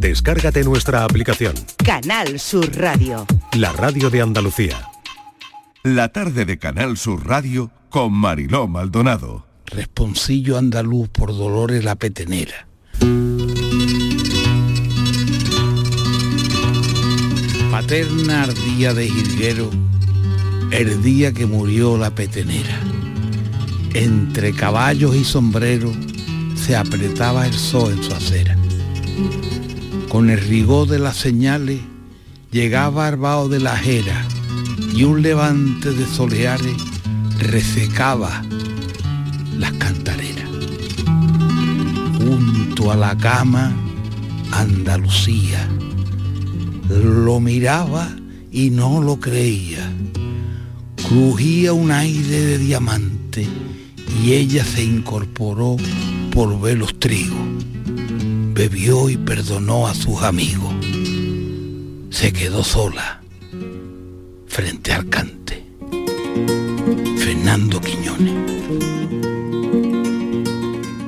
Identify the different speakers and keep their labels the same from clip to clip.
Speaker 1: Descárgate nuestra aplicación.
Speaker 2: Canal Sur Radio.
Speaker 1: La radio de Andalucía.
Speaker 3: La tarde de Canal Sur Radio con Mariló Maldonado.
Speaker 4: Responsillo andaluz por Dolores la Petenera. Paterna ardía de jilguero el día que murió la petenera. Entre caballos y sombreros se apretaba el sol en su acera. Con el rigor de las señales llegaba Arbao de la Jera y un levante de soleares resecaba las cantareras. Junto a la cama, Andalucía. Lo miraba y no lo creía. Crujía un aire de diamante y ella se incorporó por ver los trigos. Bebió y perdonó a sus amigos. Se quedó sola frente al cante. Fernando Quiñones.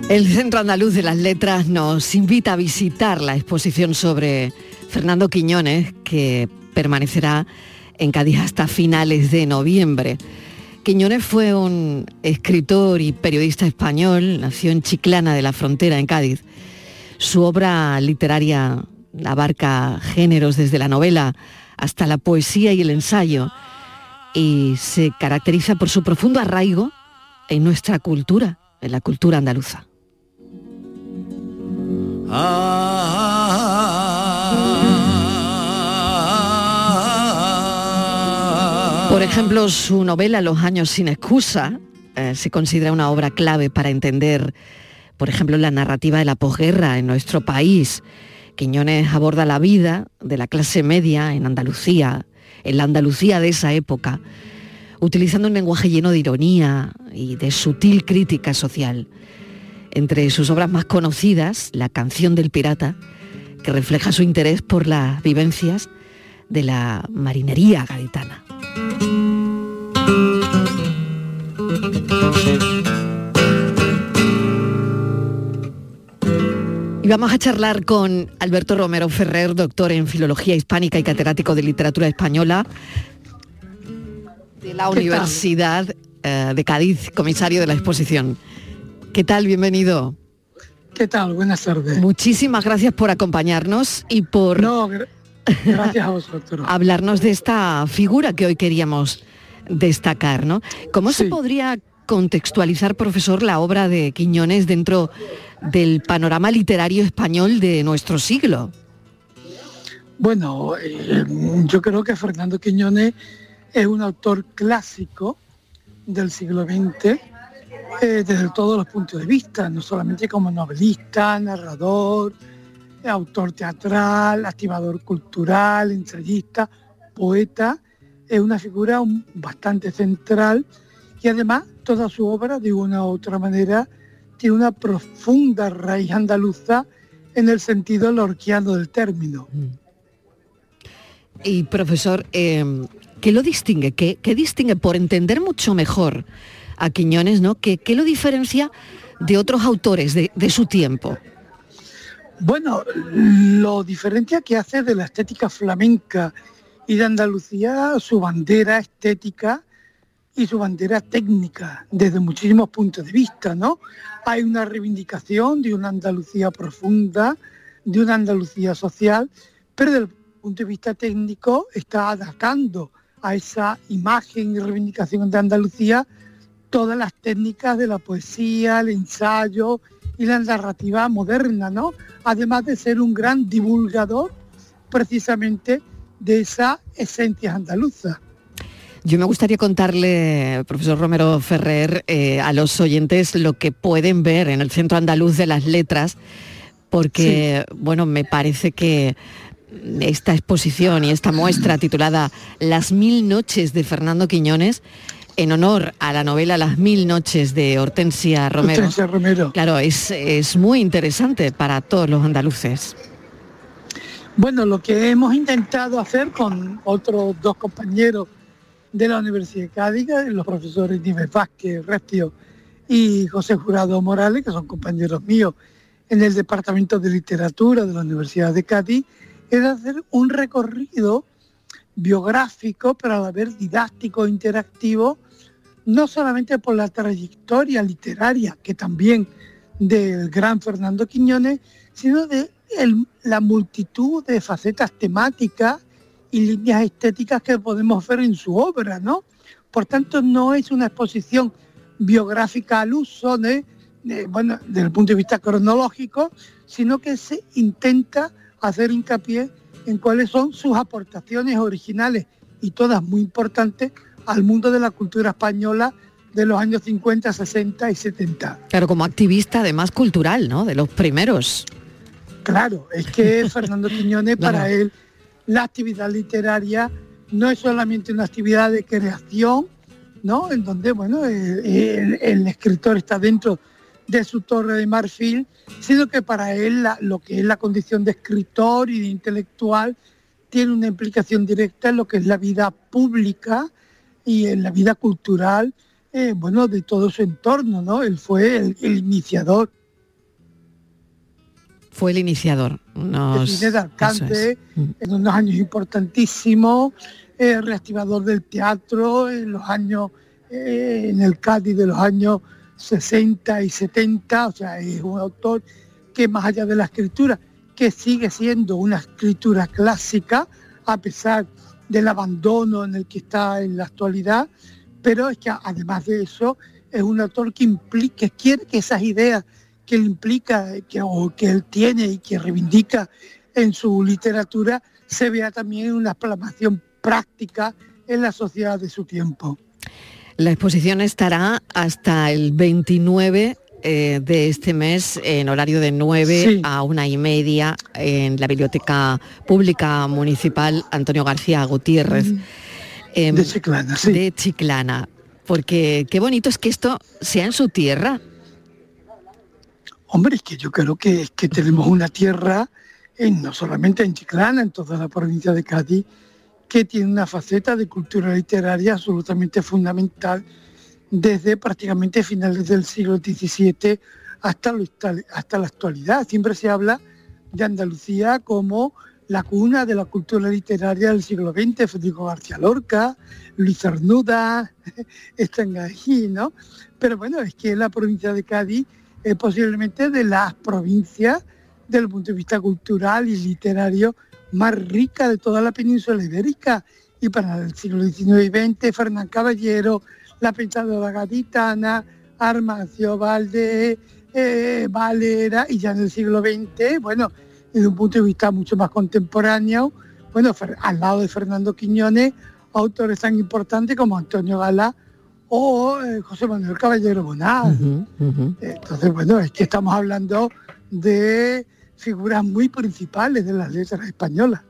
Speaker 5: El Centro Andaluz de las Letras nos invita a visitar la exposición sobre Fernando Quiñones, que permanecerá en Cádiz hasta finales de noviembre. Quiñones fue un escritor y periodista español, nació en Chiclana de la Frontera, en Cádiz. Su obra literaria abarca géneros desde la novela hasta la poesía y el ensayo y se caracteriza por su profundo arraigo en nuestra cultura, en la cultura andaluza. Por ejemplo, su novela Los años sin excusa eh, se considera una obra clave para entender, por ejemplo, la narrativa de la posguerra en nuestro país. Quiñones aborda la vida de la clase media en Andalucía, en la Andalucía de esa época, utilizando un lenguaje lleno de ironía y de sutil crítica social. Entre sus obras más conocidas, La canción del pirata, que refleja su interés por las vivencias de la marinería gaditana. Vamos a charlar con Alberto Romero Ferrer, doctor en Filología Hispánica y catedrático de Literatura Española de la Universidad eh, de Cádiz, comisario de la exposición. ¿Qué tal? Bienvenido.
Speaker 6: ¿Qué tal? Buenas tardes.
Speaker 5: Muchísimas gracias por acompañarnos y por
Speaker 6: No, gra- gracias a vosotros.
Speaker 5: hablarnos de esta figura que hoy queríamos destacar, ¿no? ¿Cómo se podría contextualizar, profesor, la obra de Quiñones dentro del panorama literario español de nuestro siglo?
Speaker 6: Bueno, eh, yo creo que Fernando Quiñones es un autor clásico del siglo XX eh, desde todos los puntos de vista, no solamente como novelista, narrador, autor teatral, activador cultural, ensayista, poeta, es una figura bastante central y además toda su obra, de una u otra manera, tiene una profunda raíz andaluza en el sentido lorquiano del término.
Speaker 5: Y profesor, eh, ¿qué lo distingue? ¿Qué, qué distingue por entender mucho mejor a Quiñones, ¿no? ¿Qué, qué lo diferencia de otros autores de, de su tiempo?
Speaker 6: Bueno, lo diferencia que hace de la estética flamenca y de Andalucía su bandera estética y su bandera técnica desde muchísimos puntos de vista, ¿no? Hay una reivindicación de una Andalucía profunda, de una Andalucía social, pero desde el punto de vista técnico está adaptando a esa imagen y reivindicación de Andalucía todas las técnicas de la poesía, el ensayo y la narrativa moderna, ¿no? Además de ser un gran divulgador precisamente de esa esencia andaluza.
Speaker 5: Yo me gustaría contarle, profesor Romero Ferrer, eh, a los oyentes lo que pueden ver en el Centro Andaluz de las Letras, porque, bueno, me parece que esta exposición y esta muestra titulada Las mil noches de Fernando Quiñones, en honor a la novela Las mil noches de Hortensia Romero,
Speaker 6: Hortensia Romero.
Speaker 5: claro, es, es muy interesante para todos los andaluces.
Speaker 6: Bueno, lo que hemos intentado hacer con otros dos compañeros de la Universidad de Cádiz, los profesores Nieves Vázquez, Restio y José Jurado Morales, que son compañeros míos en el Departamento de Literatura de la Universidad de Cádiz, era hacer un recorrido biográfico, pero a la vez didáctico, interactivo, no solamente por la trayectoria literaria, que también del gran Fernando Quiñones, sino de la multitud de facetas temáticas y líneas estéticas que podemos ver en su obra, ¿no? Por tanto, no es una exposición biográfica al uso de, bueno, desde el punto de vista cronológico, sino que se intenta hacer hincapié en cuáles son sus aportaciones originales y todas muy importantes al mundo de la cultura española de los años 50, 60 y 70.
Speaker 5: Claro, como activista además cultural, ¿no? De los primeros.
Speaker 6: Claro, es que Fernando Quiñones para él la actividad literaria no es solamente una actividad de creación, ¿no? En donde, bueno, el, escritor está dentro de su torre de marfil, sino que para él lo que es la condición de escritor y de intelectual tiene una implicación directa en lo que es la vida pública y en la vida cultural, eh, bueno, de todo su entorno, ¿no? Él fue el iniciador
Speaker 5: fue el iniciador.
Speaker 6: Nos... de alcance mm. en unos años importantísimos, eh, reactivador del teatro en los años, eh, en el Cádiz de los años 60 y 70, o sea, es un autor que más allá de la escritura, que sigue siendo una escritura clásica, a pesar del abandono en el que está en la actualidad, pero es que además de eso es un autor que implica, que quiere que esas ideas que él implica, que, o que él tiene y que reivindica en su literatura, se vea también en una plasmación práctica en la sociedad de su tiempo.
Speaker 5: La exposición estará hasta el 29 eh, de este mes en horario de 9 a una y media en la Biblioteca Pública Municipal Antonio García Gutiérrez.
Speaker 6: Em, de Chiclana, sí.
Speaker 5: De Chiclana. Porque qué bonito es que esto sea en su tierra,
Speaker 6: Hombre, es que yo creo que, que tenemos una tierra, no solamente en Chiclana, en toda la provincia de Cádiz, que tiene una faceta de cultura literaria absolutamente fundamental desde prácticamente finales del siglo XVII hasta, hasta la actualidad. Siempre se habla de Andalucía como la cuna de la cultura literaria del siglo XX, Federico García Lorca, Luis Cernuda, están ahí, ¿no? Pero bueno, es que la provincia de Cádiz es posiblemente de las provincias desde el punto de vista cultural y literario más rica de toda la península ibérica. Y para el siglo XIX y XX, Fernán Caballero, la pensadora gaditana, Armacio Valde, eh, Valera, y ya en el siglo XX, bueno, desde un punto de vista mucho más contemporáneo, bueno, al lado de Fernando Quiñones, autores tan importantes como Antonio Gala o eh, José Manuel Caballero Bonal. Entonces, bueno, es que estamos hablando de figuras muy principales de las letras españolas.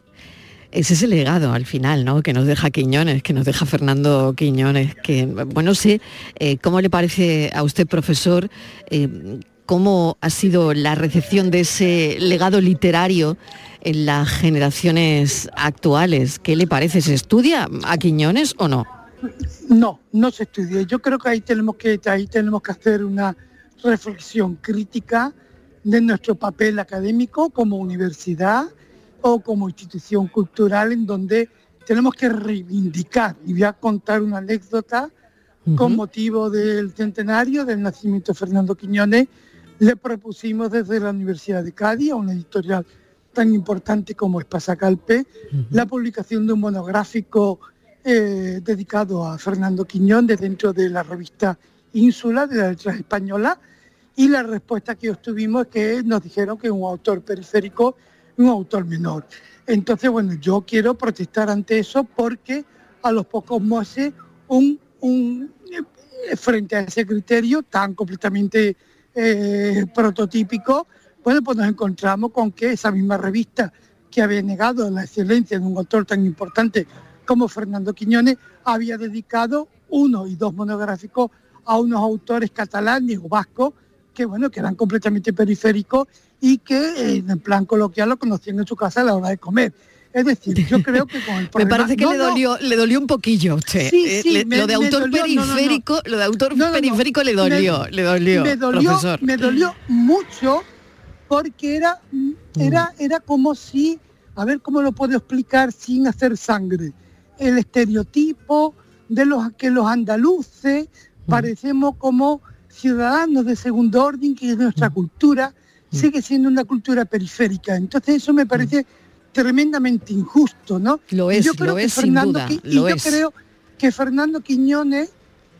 Speaker 5: Ese es el legado al final, ¿no? Que nos deja Quiñones, que nos deja Fernando Quiñones, que, bueno, sé, eh, ¿cómo le parece a usted, profesor, eh, cómo ha sido la recepción de ese legado literario en las generaciones actuales? ¿Qué le parece? ¿Se estudia a Quiñones o no?
Speaker 6: No, no se estudia. Yo creo que ahí tenemos que, ahí tenemos que hacer una reflexión crítica de nuestro papel académico como universidad o como institución cultural en donde tenemos que reivindicar. Y voy a contar una anécdota con motivo del centenario del nacimiento de Fernando Quiñones. Le propusimos desde la Universidad de Cádiz, a una editorial tan importante como es Pasacalpe, la publicación de un monográfico eh, dedicado a Fernando Quiñón de dentro de la revista Ínsula de la letras española y la respuesta que obtuvimos es que nos dijeron que un autor periférico un autor menor. Entonces, bueno, yo quiero protestar ante eso porque a los pocos meses, un, eh, frente a ese criterio tan completamente eh, prototípico, bueno, pues nos encontramos con que esa misma revista que había negado la excelencia de un autor tan importante como Fernando Quiñones había dedicado uno y dos monográficos a unos autores catalanes o vascos que bueno, que eran completamente periféricos y que en plan coloquial lo conocían en su casa a la hora de comer. Es decir, yo creo que con el
Speaker 5: Me parece que le, dolió, le dolió un poquillo a usted. Eh, lo de autor periférico, lo de autor periférico le dolió, le dolió,
Speaker 6: me dolió, Me dolió mucho porque era, era, era como si, a ver cómo lo puedo explicar sin hacer sangre, el estereotipo de los que los andaluces parecemos como ciudadanos de segundo orden, que es nuestra cultura, sigue siendo una cultura periférica. Entonces eso me parece tremendamente injusto, ¿no?
Speaker 5: Lo es, yo creo lo que es Fernando, sin duda,
Speaker 6: y yo creo que Fernando Quiñones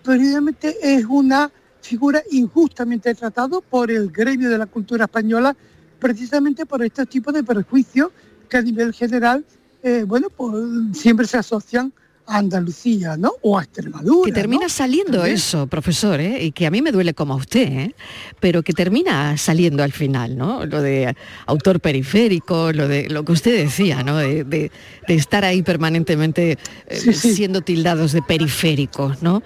Speaker 6: precisamente es una figura injustamente tratado por el gremio de la cultura española, precisamente por estos tipos de prejuicios que a nivel general, eh, bueno, pues siempre se asocian Andalucía, ¿no? O a Extremadura.
Speaker 5: Que termina saliendo eso, profesor, ¿eh? y que a mí me duele como a usted, ¿eh? pero que termina saliendo al final, ¿no? Lo de autor periférico, lo de lo que usted decía, ¿no? De, estar ahí permanentemente eh, siendo tildados de periféricos, ¿no?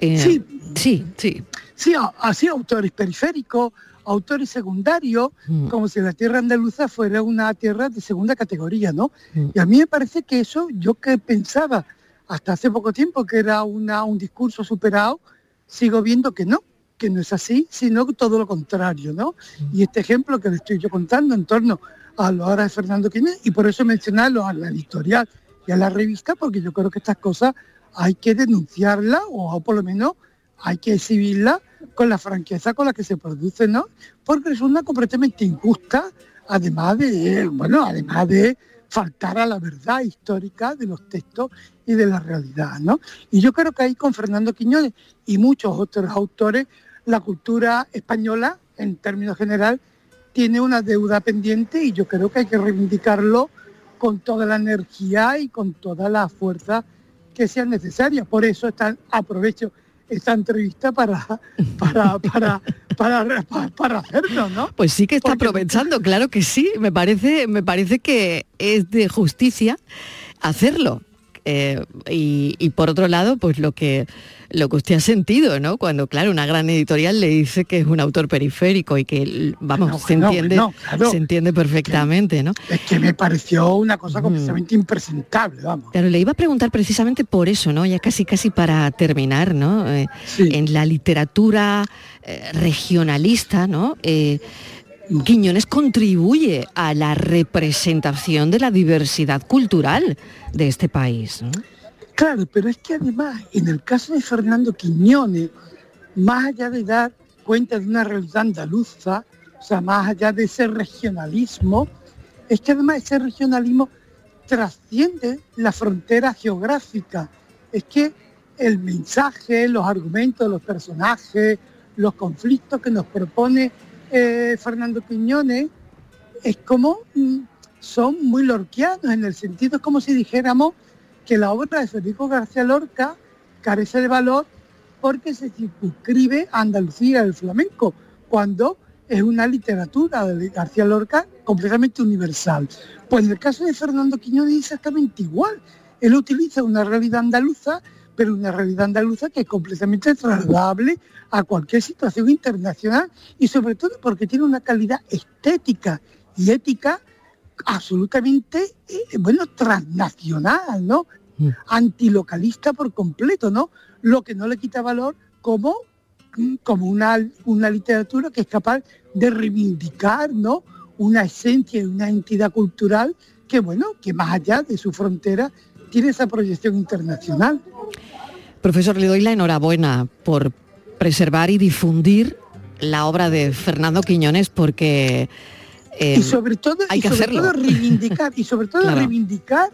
Speaker 6: Eh, sí.
Speaker 5: Sí, sí.
Speaker 6: Sí, así autores periféricos, autores secundarios, mm. como si la tierra andaluza fuera una tierra de segunda categoría, ¿no? Mm. Y a mí me parece que eso, yo que pensaba hasta hace poco tiempo que era una, un discurso superado, sigo viendo que no, que no es así, sino todo lo contrario, ¿no? Y este ejemplo que le estoy yo contando en torno a lo ahora de Fernando Quínez, y por eso mencionarlo a la editorial y a la revista, porque yo creo que estas cosas hay que denunciarlas o por lo menos hay que exhibirlas con la franqueza con la que se produce, ¿no? Porque es una completamente injusta, además de, bueno, además de faltar a la verdad histórica de los textos y de la realidad. ¿no? Y yo creo que ahí con Fernando Quiñones y muchos otros autores, la cultura española, en términos general, tiene una deuda pendiente y yo creo que hay que reivindicarlo con toda la energía y con toda la fuerza que sea necesaria. Por eso están, aprovecho esta entrevista para, para, para, para, para, hacerlo, ¿no?
Speaker 5: Pues sí que está aprovechando, claro que sí. Me parece, me parece que es de justicia hacerlo. Eh, y, por otro lado, pues lo que, lo que usted ha sentido, ¿no? Cuando, claro, una gran editorial le dice que es un autor periférico y que, vamos, se, entiende, se entiende perfectamente, ¿no?
Speaker 6: Es que me pareció una cosa completamente impresentable, vamos.
Speaker 5: Claro, le iba a preguntar precisamente por eso, ¿no? Ya casi, casi para terminar, ¿no? Eh, en la literatura eh, regionalista, ¿no? Quiñones contribuye a la representación de la diversidad cultural de este país.
Speaker 6: Claro, pero es que además, en el caso de Fernando Quiñones, más allá de dar cuenta de una realidad andaluza, o sea, más allá de ese regionalismo, es que además ese regionalismo trasciende la frontera geográfica. Es que el mensaje, los argumentos, los personajes, los conflictos que nos propone Fernando Quiñones es como mm, son muy lorquianos en el sentido es como si dijéramos que la obra de Federico García Lorca carece de valor porque se circunscribe a Andalucía del flamenco, cuando es una literatura de García Lorca completamente universal. Pues en el caso de Fernando Quiñones es exactamente igual. Él utiliza una realidad andaluza pero una realidad andaluza que es completamente trasladable a cualquier situación internacional y sobre todo porque tiene una calidad estética y ética absolutamente, eh, bueno, transnacional, ¿no? Mm. Antilocalista por completo, ¿no? Lo que no le quita valor como, como una, una literatura que es capaz de reivindicar, ¿no? Una esencia y una entidad cultural que, bueno, que más allá de su frontera tiene esa proyección internacional.
Speaker 5: Profesor, le doy la enhorabuena por preservar y difundir la obra de Fernando Quiñones porque
Speaker 6: y sobre todo hay que hacerlo. reivindicar y sobre todo reivindicar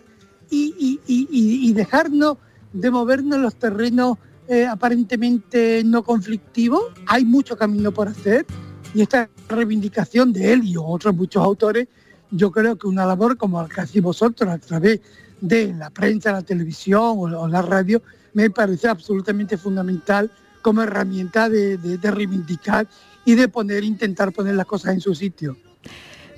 Speaker 6: y, dejarnos de movernos en los terrenos eh, aparentemente no conflictivos hay mucho camino por hacer y esta reivindicación de él y otros muchos autores yo creo que una labor como la que hacéis vosotros a través de la prensa, la televisión o la radio me parece absolutamente fundamental como herramienta de, reivindicar y de poner, intentar poner las cosas en su sitio.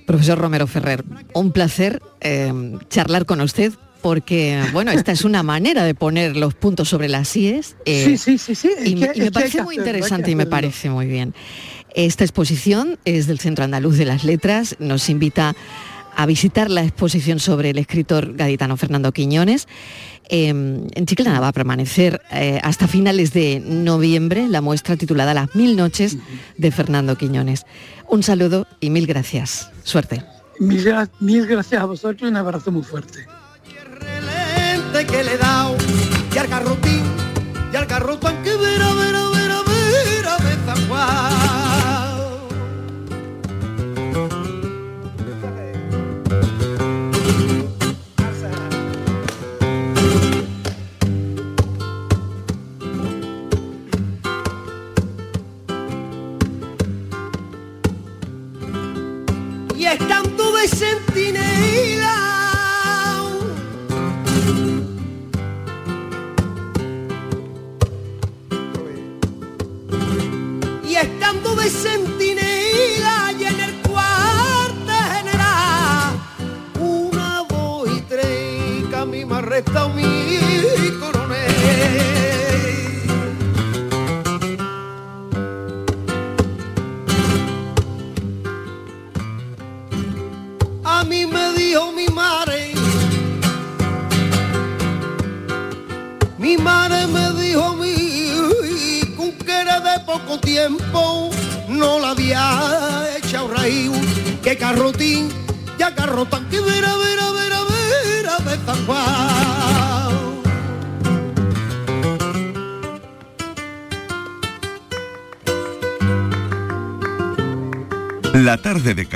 Speaker 5: Profesor Romero Ferrer, un placer eh, charlar con usted porque, bueno, esta es una manera de poner los puntos sobre las IES.
Speaker 6: Eh, sí, sí, sí,
Speaker 5: Y, me parece muy interesante y me parece muy bien. Esta exposición es del Centro Andaluz de las Letras, nos invita a visitar la exposición sobre el escritor gaditano Fernando Quiñones. Em, en Chiclana va a permanecer eh, hasta finales de noviembre la muestra titulada Las mil noches de Fernando Quiñones. Un saludo y mil gracias. Suerte.
Speaker 6: Mil, mil gracias a vosotros y un abrazo muy fuerte.
Speaker 7: que le he dado y al y estando de sentinela y estando de sentinela y en el cuarto general una voz y tres que a mí mi coronel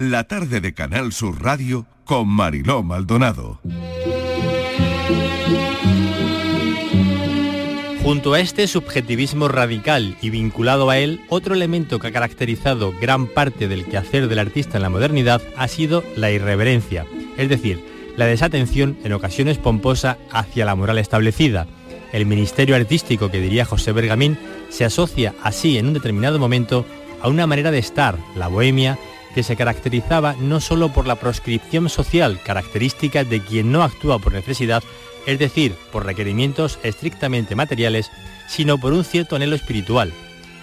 Speaker 3: La tarde de Canal Sur Radio con Mariló Maldonado.
Speaker 8: Junto a este subjetivismo radical y vinculado a él, otro elemento que ha caracterizado gran parte del quehacer del artista en la modernidad ha sido la irreverencia, es decir, la desatención en ocasiones pomposa hacia la moral establecida. El ministerio artístico que diría José Bergamín se asocia así en un determinado momento a una manera de estar, la bohemia, que se caracterizaba no solo por la proscripción social característica de quien no actúa por necesidad, es decir, por requerimientos estrictamente materiales, sino por un cierto anhelo espiritual.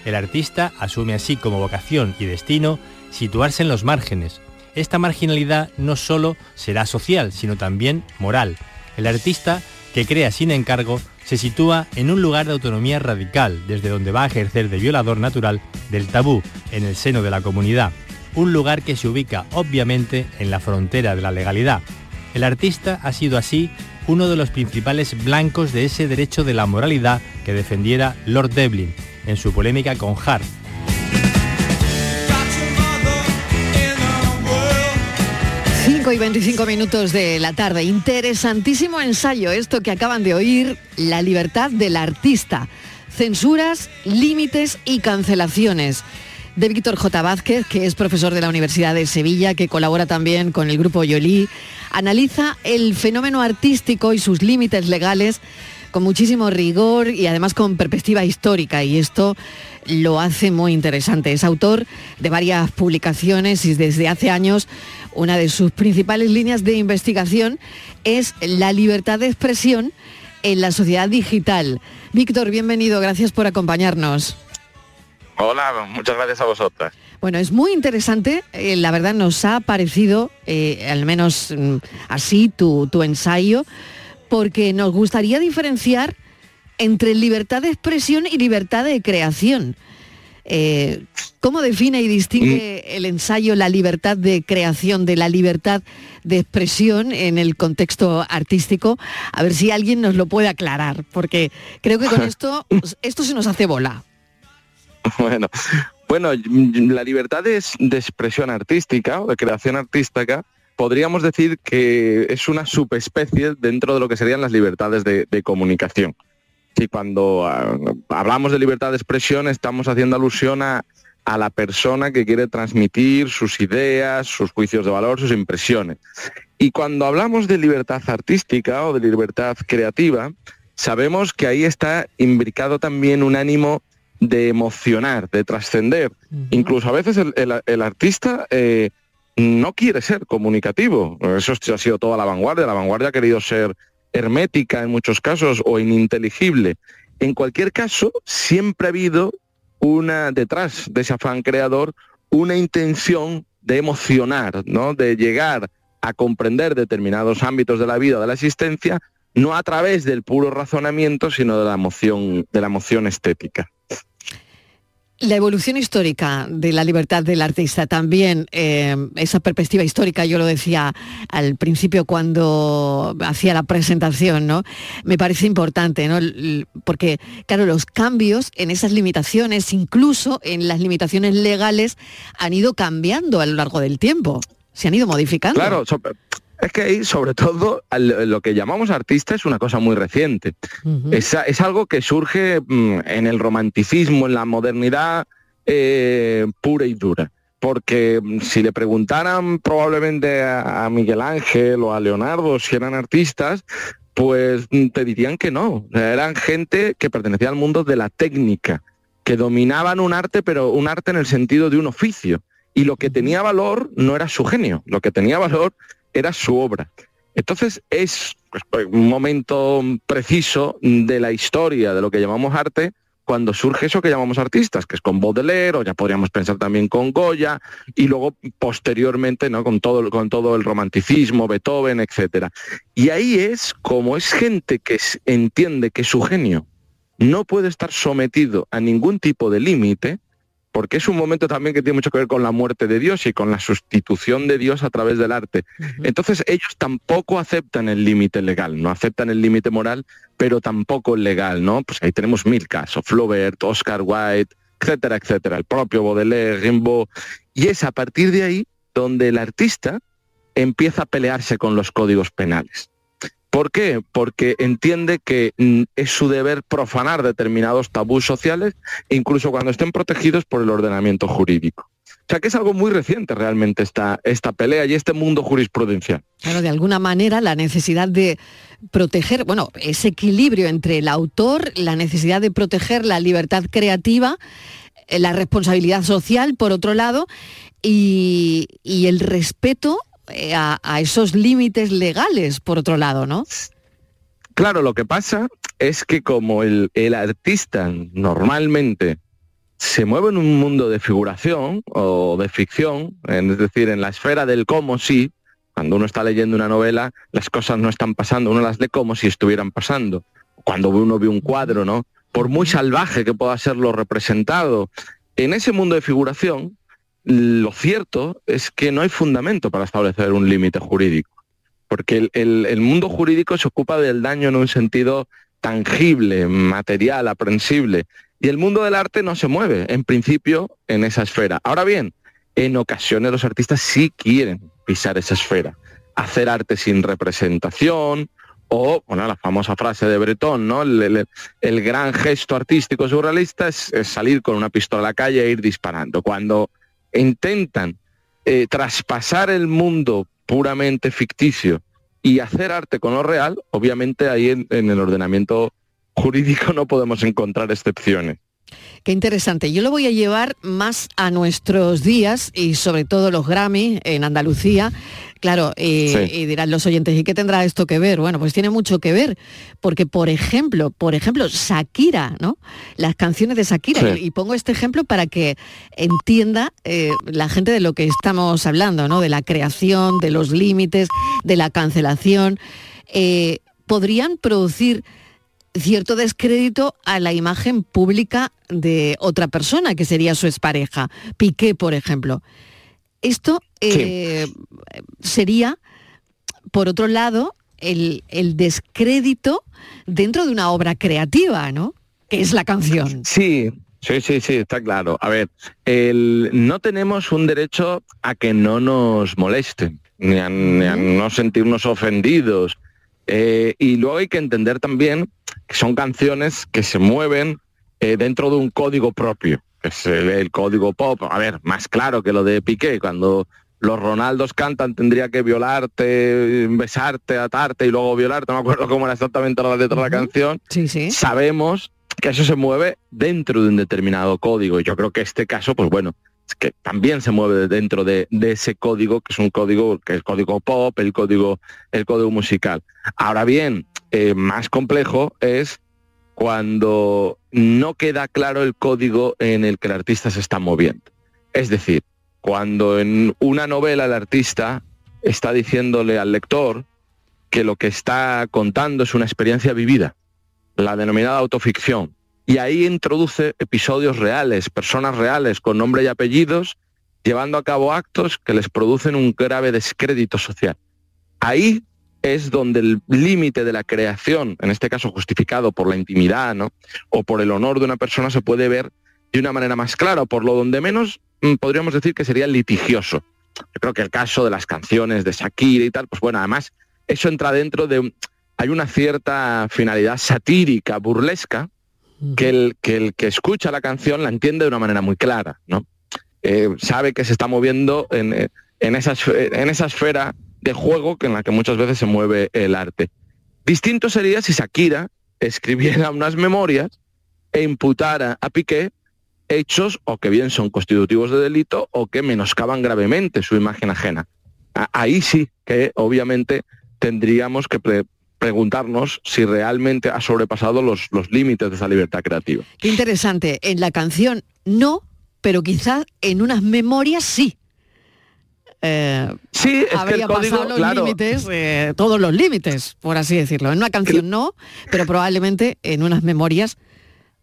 Speaker 8: El artista asume así como vocación y destino situarse en los márgenes. Esta marginalidad no solo será social, sino también moral. El artista, que crea sin encargo, se sitúa en un lugar de autonomía radical, desde donde va a ejercer de violador natural del tabú en el seno de la comunidad, un lugar que se ubica obviamente en la frontera de la legalidad. El artista ha sido así uno de los principales blancos de ese derecho de la moralidad que defendiera Lord Devlin en su polémica con Hart.
Speaker 5: Y 25 minutos de la tarde. Interesantísimo ensayo esto que acaban de oír, La libertad del artista. Censuras, límites y cancelaciones de Víctor J. Vázquez, que es profesor de la Universidad de Sevilla, que colabora también con el grupo Yolí, analiza el fenómeno artístico y sus límites legales con muchísimo rigor y además con perspectiva histórica y esto lo hace muy interesante. Es autor de varias publicaciones y desde hace años una de sus principales líneas de investigación es la libertad de expresión en la sociedad digital. Víctor, bienvenido, gracias por acompañarnos.
Speaker 9: Hola, muchas gracias a vosotras.
Speaker 5: Bueno, es muy interesante, eh, la verdad nos ha parecido, eh, al menos mm, así, tu, tu ensayo, porque nos gustaría diferenciar entre libertad de expresión y libertad de creación. Eh, ¿Cómo define y distingue el ensayo la libertad de creación de la libertad de expresión en el contexto artístico? A ver si alguien nos lo puede aclarar, porque creo que con esto, esto se nos hace bola.
Speaker 9: Bueno, bueno, la libertad de, expresión artística o de creación artística podríamos decir que es una subespecie dentro de lo que serían las libertades de, comunicación. Y cuando ah, hablamos de libertad de expresión estamos haciendo alusión a, a la persona que quiere transmitir sus ideas, sus juicios de valor, sus impresiones. Y cuando hablamos de libertad artística o de libertad creativa, sabemos que ahí está imbricado también un ánimo de emocionar, de trascender. Incluso a veces el, artista eh, no quiere ser comunicativo. Eso ha sido toda la vanguardia. La vanguardia ha querido ser hermética en muchos casos o ininteligible. En cualquier caso, siempre ha habido una detrás de ese afán creador una intención de emocionar, ¿no? de llegar a comprender determinados ámbitos de la vida, de la existencia, no a través del puro razonamiento, sino de la emoción, de la emoción estética.
Speaker 5: La evolución histórica de la libertad del artista, también eh, esa perspectiva histórica, yo lo decía al principio cuando hacía la presentación, ¿no? Me parece importante, ¿no? Porque, claro, los cambios en esas limitaciones, incluso en las limitaciones legales, han ido cambiando a lo largo del tiempo, se han ido modificando.
Speaker 9: Claro, es que ahí, sobre todo, lo que llamamos artista es una cosa muy reciente. es, algo que surge mm, en el romanticismo, en la modernidad eh, pura y dura. Porque mm, si le preguntaran probablemente a, Miguel Ángel o a Leonardo si eran artistas, pues mm, te dirían que no. Eran gente que pertenecía al mundo de la técnica, que dominaban un arte, pero un arte en el sentido de un oficio. Y lo que tenía valor no era su genio, lo que tenía valor era su obra. Entonces es pues, un momento preciso de la historia de lo que llamamos arte cuando surge eso que llamamos artistas, que es con Baudelaire, o ya podríamos pensar también con Goya, y luego posteriormente ¿no? con, todo, con todo el romanticismo, Beethoven, etc. Y ahí es como es gente que entiende que su genio no puede estar sometido a ningún tipo de límite, porque es un momento también que tiene mucho que ver con la muerte de Dios y con la sustitución de Dios a través del arte. Entonces ellos tampoco aceptan el límite legal, no aceptan el límite moral, pero tampoco el legal, ¿no? Pues ahí tenemos mil casos, Flaubert, Oscar Wilde, etcétera, etcétera, el propio Baudelaire, Rimbaud, y es a partir de ahí donde el artista empieza a pelearse con los códigos penales. ¿Por qué? Porque entiende que mm, es su deber profanar determinados tabús sociales, incluso cuando estén protegidos por el ordenamiento jurídico. sea que es algo muy reciente realmente esta, esta pelea y este mundo jurisprudencial.
Speaker 5: Claro, de alguna manera la necesidad de proteger, bueno, ese equilibrio entre el autor, la necesidad de proteger la libertad creativa, eh, la responsabilidad social, por otro lado, y el respeto eh, a, esos límites legales, por otro lado, ¿no?
Speaker 9: Claro, lo que pasa es que como el, el artista normalmente se mueve en un mundo de figuración o de ficción, es decir, en la esfera del como si, cuando uno está leyendo una novela, las cosas no están pasando, uno las lee como si estuvieran pasando. Cuando uno ve un cuadro, ¿no? Por muy salvaje que pueda ser lo representado, en ese mundo de figuración, lo cierto es que no hay fundamento para establecer un límite jurídico, porque el, mundo jurídico se ocupa del daño en un sentido tangible, material, aprensible, y el mundo del arte no se mueve, en principio, en esa esfera. Ahora bien, en ocasiones los artistas sí quieren pisar esa esfera, hacer arte sin representación, o, bueno, la famosa frase de Breton, ¿no? El gran gesto artístico surrealista es, es salir con una pistola a la calle e ir disparando. Cuando intentan eh, traspasar el mundo puramente ficticio y hacer arte con lo real, obviamente ahí en, en el ordenamiento jurídico no podemos encontrar excepciones.
Speaker 5: Qué interesante. Yo lo voy a llevar más a nuestros días y sobre todo los Grammy en Andalucía. Claro, eh,
Speaker 10: Sí.
Speaker 5: y dirán los oyentes, ¿y qué tendrá esto que ver? Bueno, pues tiene mucho que ver, porque por ejemplo, por ejemplo, Shakira, ¿no? Las canciones de Shakira,
Speaker 10: Sí.
Speaker 5: y, y pongo este ejemplo para que entienda eh, la gente de lo que estamos hablando, ¿no? De la creación, de los límites, de la cancelación. Eh, podrían producir cierto descrédito a la imagen pública de otra persona, que sería su expareja, Piqué, por ejemplo. Esto eh, sería, por otro lado, el, el descrédito dentro de una obra creativa, ¿no? Que es la canción.
Speaker 9: Sí, sí, sí, sí, está claro. A ver, el- no tenemos un derecho a que no nos molesten, ni a, ni a no sentirnos ofendidos. Eh, y luego hay que entender también que son canciones que se mueven eh, dentro de un código propio, que es el, el código pop. A ver, más claro que lo de Piqué, cuando los Ronaldos cantan tendría que violarte, besarte, atarte y luego violarte, no me acuerdo cómo era exactamente la letra de la canción.
Speaker 5: Sí, sí.
Speaker 9: Sabemos que eso se mueve dentro de un determinado código. Y yo creo que este caso, pues bueno, que también se mueve dentro de, ese código, que es un código, que es el código pop, el código, el código musical. Ahora bien, eh, más complejo es cuando no queda claro el código en el que el artista se está moviendo. Es decir, cuando en una novela el artista está diciéndole al lector que lo que está contando es una experiencia vivida, la denominada autoficción. Y ahí introduce episodios reales, personas reales con nombre y apellidos, llevando a cabo actos que les producen un grave descrédito social. Ahí es donde el límite de la creación, en este caso justificado por la intimidad, ¿no? o por el honor de una persona, se puede ver de una manera más clara, por lo donde menos mm, podríamos decir que sería litigioso. Yo creo que el caso de las canciones de Shakira y tal, pues bueno, además eso entra dentro de hay una cierta finalidad satírica, burlesca, que el, que escucha la canción la entiende de una manera muy clara, ¿no? Eh, sabe que se está moviendo en, eh, en, esa, esfe- en esa esfera de juego que en la que muchas veces se mueve el arte. Distinto sería si Shakira escribiera unas memorias e imputara a Piqué hechos o que bien son constitutivos de delito o que menoscaban gravemente su imagen ajena. Ahí sí que obviamente tendríamos que preguntarnos si realmente ha sobrepasado los, los límites de esa libertad creativa.
Speaker 5: Qué interesante. En la canción no, pero quizás en unas memorias sí. Eh,
Speaker 9: sí, es que
Speaker 5: habría
Speaker 9: código,
Speaker 5: pasado los
Speaker 9: claro.
Speaker 5: límites, eh, todos los límites, por así decirlo. En una canción no, pero probablemente en unas memorias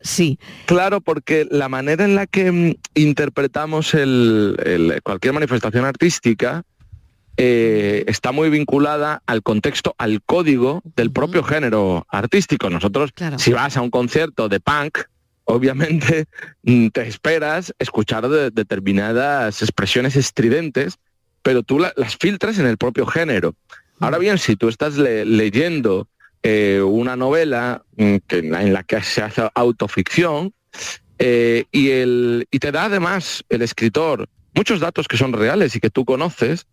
Speaker 5: sí.
Speaker 9: Claro, porque la manera en la que mm, interpretamos el- el- cualquier manifestación artística eh, está muy vinculada al contexto, al código del propio género artístico. Nosotros, si vas a un concierto de punk, obviamente mm, te esperas escuchar de- determinadas expresiones estridentes, pero tú la- las filtras en el propio género. Ahora bien, si tú estás le- leyendo eh, una novela mm, que, en la- en la que se hace autoficción eh, y, el, y te da además el escritor muchos datos que son reales y que tú conoces,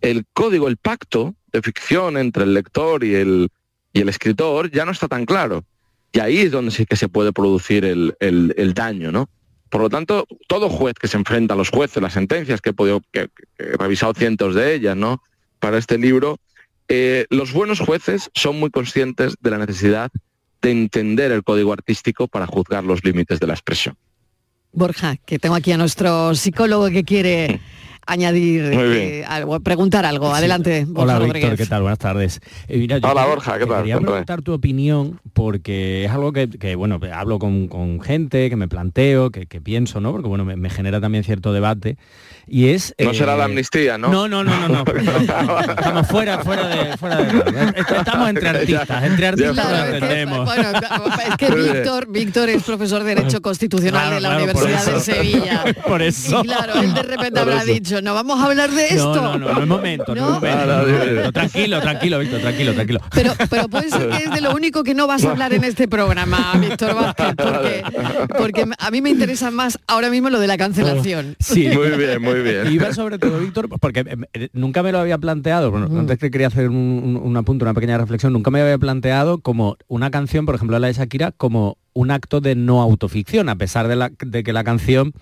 Speaker 9: el código, el pacto de ficción entre el lector y el, y el escritor ya no está tan claro. Y ahí es donde sí que se puede producir el, el- el daño, ¿no? Por lo tanto, todo juez que se enfrenta a los jueces, las sentencias, que he podido, que, que he revisado cientos de ellas, ¿no? Para este libro, eh, los buenos jueces son muy conscientes de la necesidad de entender el código artístico para juzgar los límites de la expresión.
Speaker 5: Borja, que tengo aquí a nuestro psicólogo que quiere añadir, eh, algo, preguntar algo. Adelante, Borja
Speaker 10: Hola
Speaker 5: Rodríguez.
Speaker 10: Víctor, ¿qué tal? Buenas tardes. Eh, mira,
Speaker 9: Hola, Borja, ¿qué
Speaker 10: te
Speaker 9: tal?
Speaker 10: Quería
Speaker 9: Cuéntame.
Speaker 10: preguntar tu opinión porque es algo que, que, bueno, hablo con, con gente, que me planteo, que, que pienso, ¿no? Porque bueno, me, me genera también cierto debate. Y es...
Speaker 9: No será la
Speaker 10: eh,
Speaker 9: amnistía, ¿no?
Speaker 10: No, no, no, no, no. Estamos fuera, fuera de, fuera de. Estamos entre artistas, entre artistas
Speaker 5: Claro,
Speaker 10: lo
Speaker 5: es que-
Speaker 10: entendemos.
Speaker 5: bueno, es que
Speaker 10: Muy bien.
Speaker 5: Víctor, Víctor es profesor de Derecho Constitucional
Speaker 10: Claro,
Speaker 5: de la
Speaker 10: claro,
Speaker 5: Universidad de. Sevilla.
Speaker 10: Por eso.
Speaker 5: Y claro, él de repente
Speaker 10: Por
Speaker 5: habrá
Speaker 10: eso.
Speaker 5: Dicho, no vamos a hablar de esto.
Speaker 10: No, no, no, no es momento, no, es momento, no. Tranquilo, tranquilo, Víctor, tranquilo, tranquilo.
Speaker 5: Pero, pero puede ser que es de lo único que no vas a hablar en este programa, Víctor Vázquez, porque, porque a mí me interesa más ahora mismo lo de la cancelación.
Speaker 10: Sí.
Speaker 9: Muy bien, muy bien.
Speaker 10: Iba sobre todo, Víctor, porque eh, eh, nunca me lo había planteado, bueno, antes que quería hacer un, un- un apunte, una pequeña reflexión, nunca me había planteado como una canción, por ejemplo la de Shakira, como un acto de no autoficción, a pesar de, la- de que la canción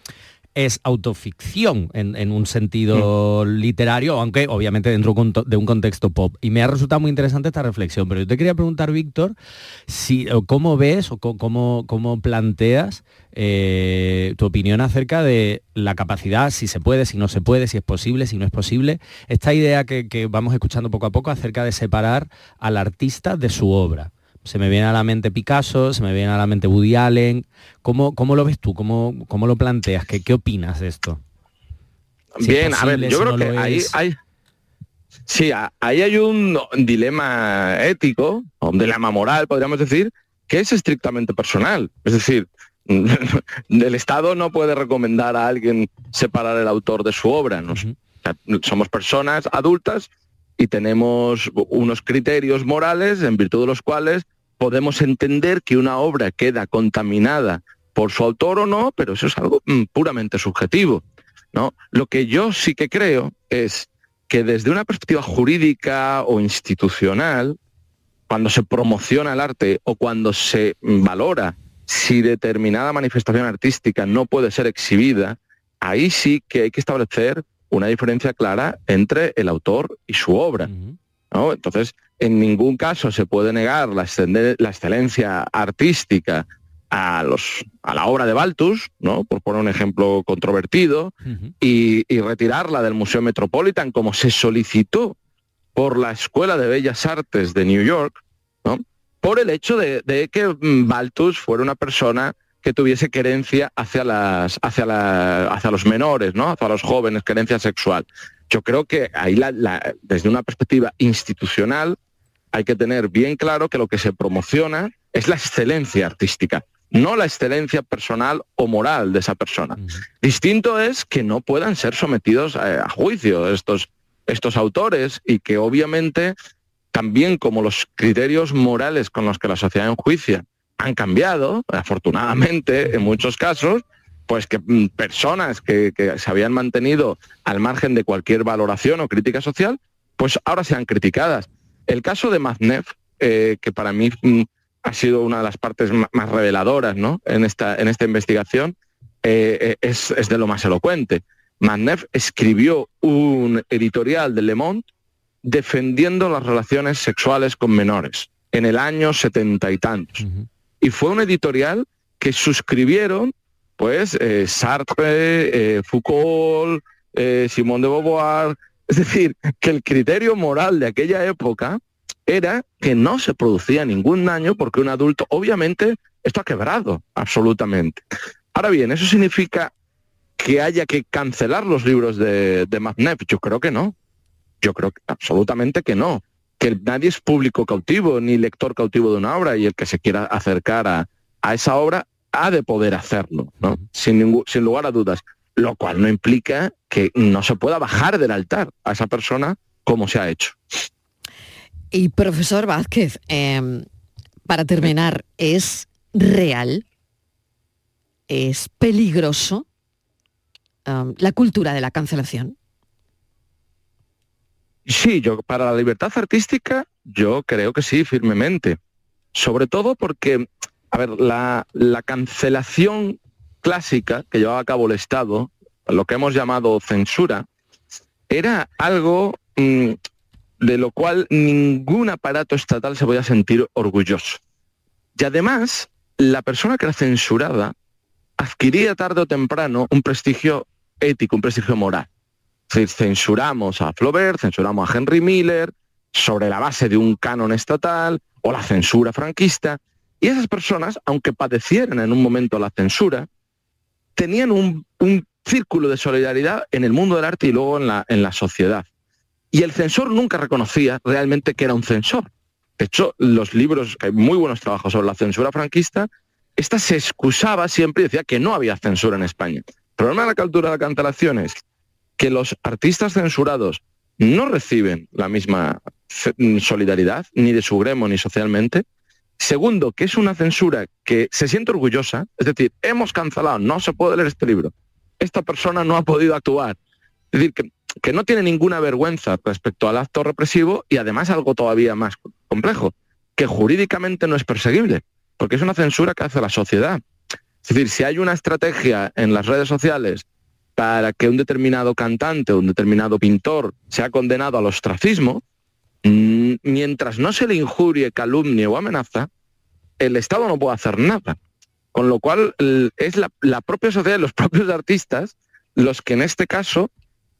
Speaker 10: es autoficción en, en un sentido literario, aunque obviamente dentro de un contexto pop. Y me ha resultado muy interesante esta reflexión. Pero yo te quería preguntar, Víctor, si, o cómo ves o cómo, cómo planteas eh, tu opinión acerca de la capacidad, si se puede, si no se puede, si es posible, si no es posible. Esta idea que, que vamos escuchando poco a poco acerca de separar al artista de su obra. Se me viene a la mente Picasso, se me viene a la mente Woody Allen. ¿Cómo, cómo lo ves tú? ¿Cómo, cómo lo planteas? ¿Qué, ¿Qué opinas de esto? Si es
Speaker 9: Bien, a ver, yo
Speaker 10: si
Speaker 9: creo
Speaker 10: no
Speaker 9: que ahí hay... Sí, ahí hay un dilema ético, o un dilema moral, podríamos decir, que es estrictamente personal. Es decir, el Estado no puede recomendar a alguien separar el autor de su obra. Nos- o sea, somos personas adultas y tenemos unos criterios morales en virtud de los cuales podemos entender que una obra queda contaminada por su autor o no, pero eso es algo mm, puramente subjetivo. ¿no? Lo que yo sí que creo es que desde una perspectiva jurídica o institucional, cuando se promociona el arte o cuando se valora si determinada manifestación artística no puede ser exhibida, ahí sí que hay que establecer una diferencia clara entre el autor y su obra. ¿no? Entonces, en ningún caso se puede negar la, excelencia artística a, los, a la obra de Baltus, ¿no? por poner un ejemplo controvertido, y, y retirarla del Museo Metropolitan como se solicitó por la Escuela de Bellas Artes de New York, ¿no? por el hecho de, de que mm, Baltus fuera una persona que tuviese querencia hacia, las, hacia, la- hacia los menores, ¿no? hacia los jóvenes, querencia sexual. Yo creo que ahí, la- la- desde una perspectiva institucional, hay que tener bien claro que lo que se promociona es la excelencia artística, no la excelencia personal o moral de esa persona. Distinto es que no puedan ser sometidos a, a juicio estos, estos autores y que obviamente también como los criterios morales con los que la sociedad enjuicia han cambiado, afortunadamente en muchos casos, pues que mm, personas que, que se habían mantenido al margen de cualquier valoración o crítica social, pues ahora sean criticadas. El caso de Maznev, eh, que para mí mm, ha sido una de las partes más reveladoras ¿no? en, esta, en esta investigación, eh, eh, es, es de lo más elocuente. Maznev escribió un editorial de Le Monde defendiendo las relaciones sexuales con menores en el año setenta y tantos. Y fue un editorial que suscribieron pues eh, Sartre, Foucault, Simone de Beauvoir, es decir, que el criterio moral de aquella época era que no se producía ningún daño porque un adulto, obviamente, esto ha quebrado absolutamente. Ahora bien, ¿eso significa que haya que cancelar los libros de, de? Yo creo que no. Yo creo que absolutamente que no. Que nadie es público cautivo ni lector cautivo de una obra y el que se quiera acercar a, a esa obra ha de poder hacerlo, ¿no? sin lugar a dudas. Lo cual no implica que no se pueda bajar del altar a esa persona como se ha hecho.
Speaker 5: Y profesor Vázquez, eh, para terminar, ¿es real? ¿Es peligroso um, la cultura de la cancelación?
Speaker 9: Sí, yo para la libertad artística yo creo que sí, firmemente. Sobre todo porque, a ver, la, la cancelación clásica que llevaba a cabo el Estado, lo que hemos llamado censura, era algo mm, de lo cual ningún aparato estatal se podía sentir orgulloso. Y además, la persona que era censurada adquiría tarde o temprano un prestigio ético, un prestigio moral. Es decir, censuramos a Flaubert, censuramos a Henry Miller sobre la base de un canon estatal o la censura franquista. Y esas personas, aunque padecieran en un momento la censura, tenían un, círculo de solidaridad en el mundo del arte y luego en la, sociedad. Y el censor nunca reconocía realmente que era un censor. De hecho, los libros, hay muy buenos trabajos sobre la censura franquista, esta se excusaba siempre y decía que no había censura en España. El problema de la cultura de la cancelación es que los artistas censurados no reciben la misma solidaridad, ni de su gremo ni socialmente. Segundo, que es una censura que se siente orgullosa, es decir, hemos cancelado, no se puede leer este libro, esta persona no ha podido actuar. Es decir, que, no tiene ninguna vergüenza respecto al acto represivo y además algo todavía más complejo, que jurídicamente no es perseguible, porque es una censura que hace la sociedad. Es decir, si hay una estrategia en las redes sociales para que un determinado cantante o un determinado pintor sea condenado al ostracismo, mientras no se le injurie, calumnie o amenaza, el Estado no puede hacer nada. Con lo cual es la, propia sociedad los propios artistas los que en este caso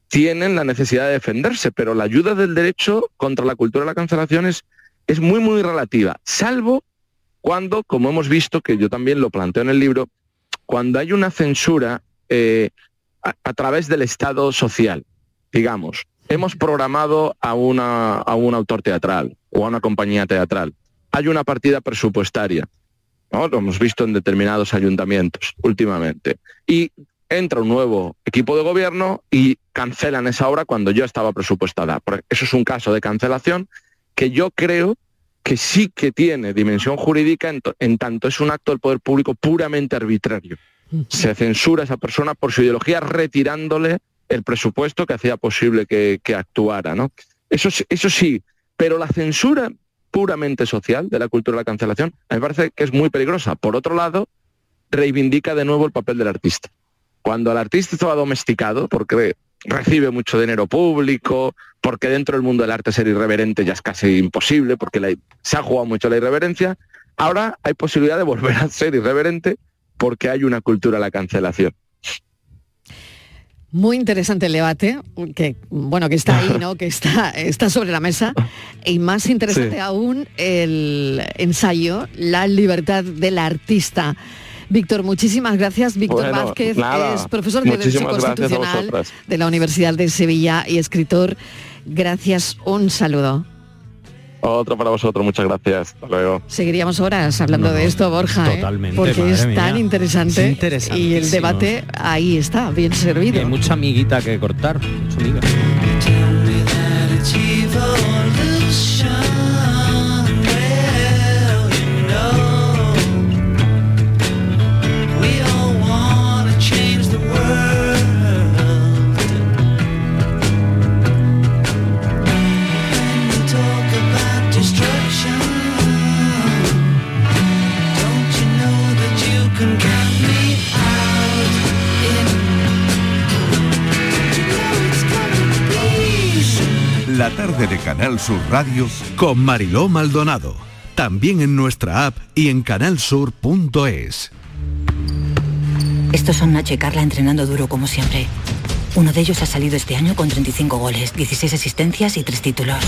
Speaker 9: tienen la necesidad de defenderse, pero la ayuda del derecho contra la cultura de la cancelación es, es muy, muy relativa, salvo cuando, como hemos visto, que yo también lo planteo en el libro, cuando hay una censura eh, a, través del Estado social, digamos, hemos programado a, una, a un autor teatral o a una compañía teatral, hay una partida presupuestaria, ¿no? lo hemos visto en determinados ayuntamientos últimamente, y entra un nuevo equipo de gobierno y cancelan esa obra cuando yo estaba presupuestada. Eso es un caso de cancelación que yo creo que sí que tiene dimensión jurídica en, en tanto es un acto del poder público puramente arbitrario. Se censura a esa persona por su ideología retirándole el presupuesto que hacía posible que, actuara. ¿no? Eso, eso sí, pero la censura puramente social de la cultura de la cancelación me parece que es muy peligrosa. Por otro lado, reivindica de nuevo el papel del artista. Cuando el artista estaba domesticado, porque recibe mucho dinero público, porque dentro del mundo del arte ser irreverente ya es casi imposible, porque se ha jugado mucho la irreverencia, ahora hay posibilidad de volver a ser irreverente porque hay una cultura de la cancelación.
Speaker 5: Muy interesante el debate, que bueno, que está ahí, ¿no? Que está, está sobre la mesa. Y más interesante sí. aún el ensayo, La libertad del artista. Víctor, muchísimas gracias. Víctor
Speaker 9: bueno,
Speaker 5: Vázquez
Speaker 9: nada,
Speaker 5: es profesor de Derecho Constitucional de la Universidad de Sevilla y escritor. Gracias, un saludo.
Speaker 9: Otro para vosotros, muchas gracias. Hasta luego.
Speaker 5: Seguiríamos horas hablando no, de esto, Borja,
Speaker 10: totalmente,
Speaker 5: ¿eh? porque es tan
Speaker 10: mía.
Speaker 5: interesante
Speaker 10: es
Speaker 5: y el debate ahí está, bien servido.
Speaker 10: Hay mucha amiguita que cortar, mucha amiga.
Speaker 3: La tarde de Canal Sur Radio
Speaker 1: con Mariló Maldonado. También en nuestra app y en canalsur.es.
Speaker 11: Estos son Nacho y Carla entrenando duro como siempre. Uno de ellos ha salido este año con 35 goles, 16 asistencias y 3 títulos.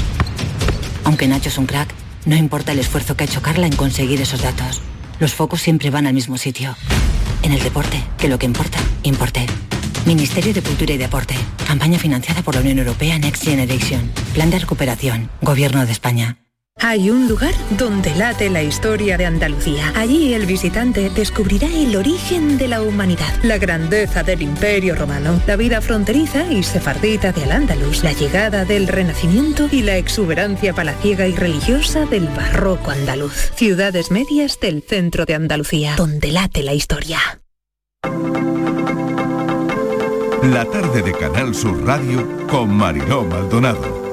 Speaker 11: Aunque Nacho es un crack, no importa el esfuerzo que ha hecho Carla en conseguir esos datos. Los focos siempre van al mismo sitio. En el deporte, que lo que importa, importe. Ministerio de Cultura y Deporte. Campaña financiada por la Unión Europea Next Generation. Plan de recuperación. Gobierno de España.
Speaker 12: Hay un lugar donde late la historia de Andalucía. Allí el visitante descubrirá el origen de la humanidad, la grandeza del imperio romano, la vida fronteriza y sefardita de Al-Ándalus, la llegada del Renacimiento y la exuberancia palaciega y religiosa del barroco andaluz. Ciudades medias del centro de Andalucía, donde late la historia.
Speaker 3: La tarde de Canal Sur Radio con Mariló Maldonado.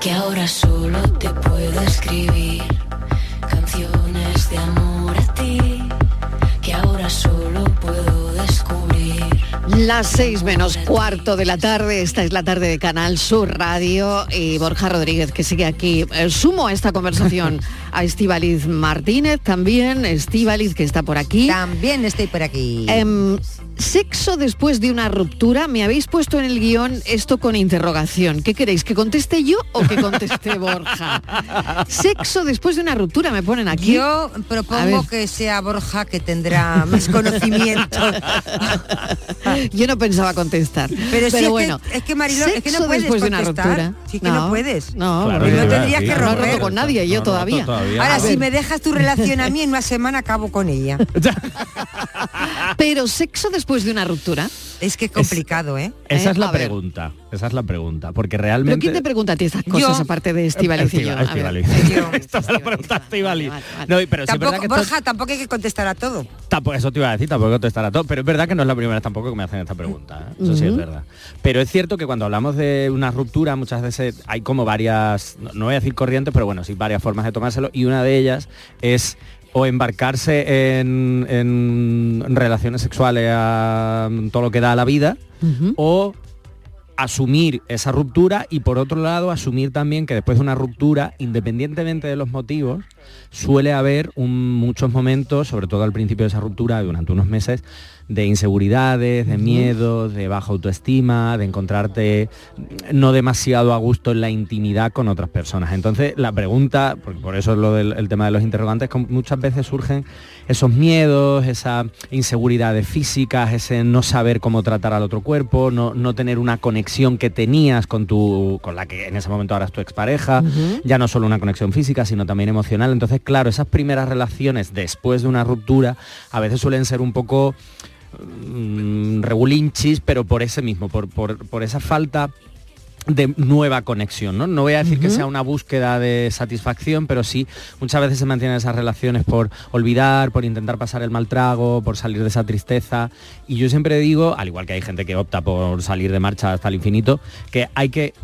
Speaker 13: que ahora solo te puedo escribir canciones de amor a ti, que ahora solo puedo descubrir.
Speaker 5: Las seis menos cuarto de la tarde, esta es la tarde de Canal Sur Radio y Borja Rodríguez que sigue aquí. Eh, sumo a esta conversación a Estíbaliz Martínez también, Estíbaliz que está por aquí.
Speaker 14: También estoy por aquí.
Speaker 5: Em, sexo después de una ruptura, me habéis puesto en el guion esto con interrogación. ¿Qué queréis? ¿Que conteste yo o que conteste Borja? Sexo después de una ruptura, me ponen aquí.
Speaker 14: Yo propongo que sea Borja que tendrá más conocimiento.
Speaker 5: Yo no pensaba contestar.
Speaker 14: Pero, es,
Speaker 5: bueno,
Speaker 14: que, es que Mariló, es que no puedes
Speaker 5: después de una ruptura.
Speaker 14: Sí que no, puedes.
Speaker 5: No,
Speaker 14: Claro,
Speaker 5: porque
Speaker 14: no tendrías que
Speaker 5: No he
Speaker 14: romper.
Speaker 5: roto con nadie, yo todavía.
Speaker 14: Ahora,
Speaker 5: A
Speaker 14: si
Speaker 5: ver,
Speaker 14: me dejas tu relación a mí, en una semana acabo con ella.
Speaker 5: Pero sexo después de una ruptura.
Speaker 14: Es que es complicado, ¿eh?
Speaker 10: Esa
Speaker 5: Eh,
Speaker 10: es la
Speaker 5: a ver.
Speaker 10: pregunta. Esa es la pregunta. Porque
Speaker 5: ¿Pero
Speaker 10: realmente.
Speaker 5: quién te pregunta a ti estas cosas
Speaker 14: Yo.
Speaker 5: aparte de Estivaliz y yo? A ver.
Speaker 10: Estivaliz. Esto me lo pregunta Estivaliz. No, pero sí es
Speaker 14: Tampoco,
Speaker 10: verdad que esto-
Speaker 14: Borja, tampoco hay que contestar a todo.
Speaker 10: Tampoco, eso te iba a decir, tampoco contestar a todo, pero es verdad que no es la primera vez tampoco que me hacen esta pregunta, ¿eh? eso sí es verdad. Pero es cierto que cuando hablamos de una ruptura muchas veces hay como varias, no, no voy a decir corrientes, pero bueno, sí varias formas de tomárselo y una de ellas es o embarcarse en, en relaciones sexuales a todo lo que da a la vida o asumir esa ruptura y por otro lado asumir también que después de una ruptura, independientemente de los motivos, suele haber un- muchos momentos, sobre todo al principio de esa ruptura, durante unos meses, de inseguridades, de miedos, de baja autoestima, de encontrarte no demasiado a gusto en la intimidad con otras personas. Entonces, la pregunta, por, por eso es lo del el tema de los interrogantes, muchas veces surgen esos miedos, esas inseguridades físicas, ese no saber cómo tratar al otro cuerpo, no, no tener una conexión que tenías con tu, con la que en ese momento ahora es tu expareja,
Speaker 15: Ujú.
Speaker 10: ya no solo una conexión física, sino también emocional. Entonces, claro, esas primeras relaciones después de una ruptura a veces suelen ser un poco mm, regulinchis, pero por ese mismo, por, por- por esa falta de nueva conexión, ¿no? No voy a decir que sea una búsqueda de satisfacción, pero sí muchas veces se mantienen esas relaciones por olvidar, por intentar pasar el mal trago, por salir de esa tristeza. Y yo siempre digo, al igual que hay gente que opta por salir de marcha hasta el infinito, que hay que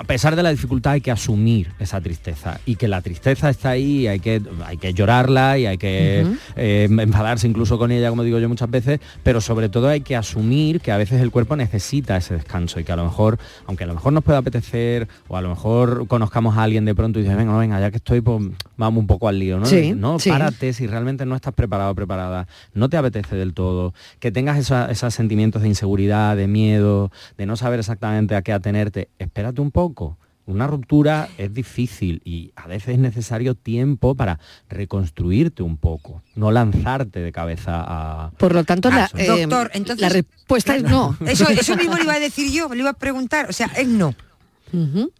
Speaker 10: a pesar de la dificultad hay que asumir esa tristeza. Y que la tristeza está ahí, y hay que, hay que llorarla y hay que eh, enfadarse incluso con ella, como digo yo muchas veces, pero sobre todo hay que asumir que a veces el cuerpo necesita ese descanso y que a lo mejor, aunque a lo mejor nos pueda apetecer o a lo mejor conozcamos a alguien de pronto y dices, venga, no, venga, ya que estoy, pues vamos un poco al lío, ¿no?
Speaker 5: Sí,
Speaker 10: no,
Speaker 5: sí.
Speaker 10: párate si realmente no estás preparado o preparada, no te apetece del todo, que tengas esos sentimientos de inseguridad, de miedo, de no saber exactamente a qué atenerte, espérate un poco. Una ruptura es difícil y a veces es necesario tiempo para reconstruirte un poco, no lanzarte de cabeza a...
Speaker 5: Por lo tanto, la, eh,
Speaker 14: doctor, entonces-
Speaker 5: la respuesta es no.
Speaker 14: Eso, eso mismo le iba a decir yo, le iba a preguntar. O sea, es no.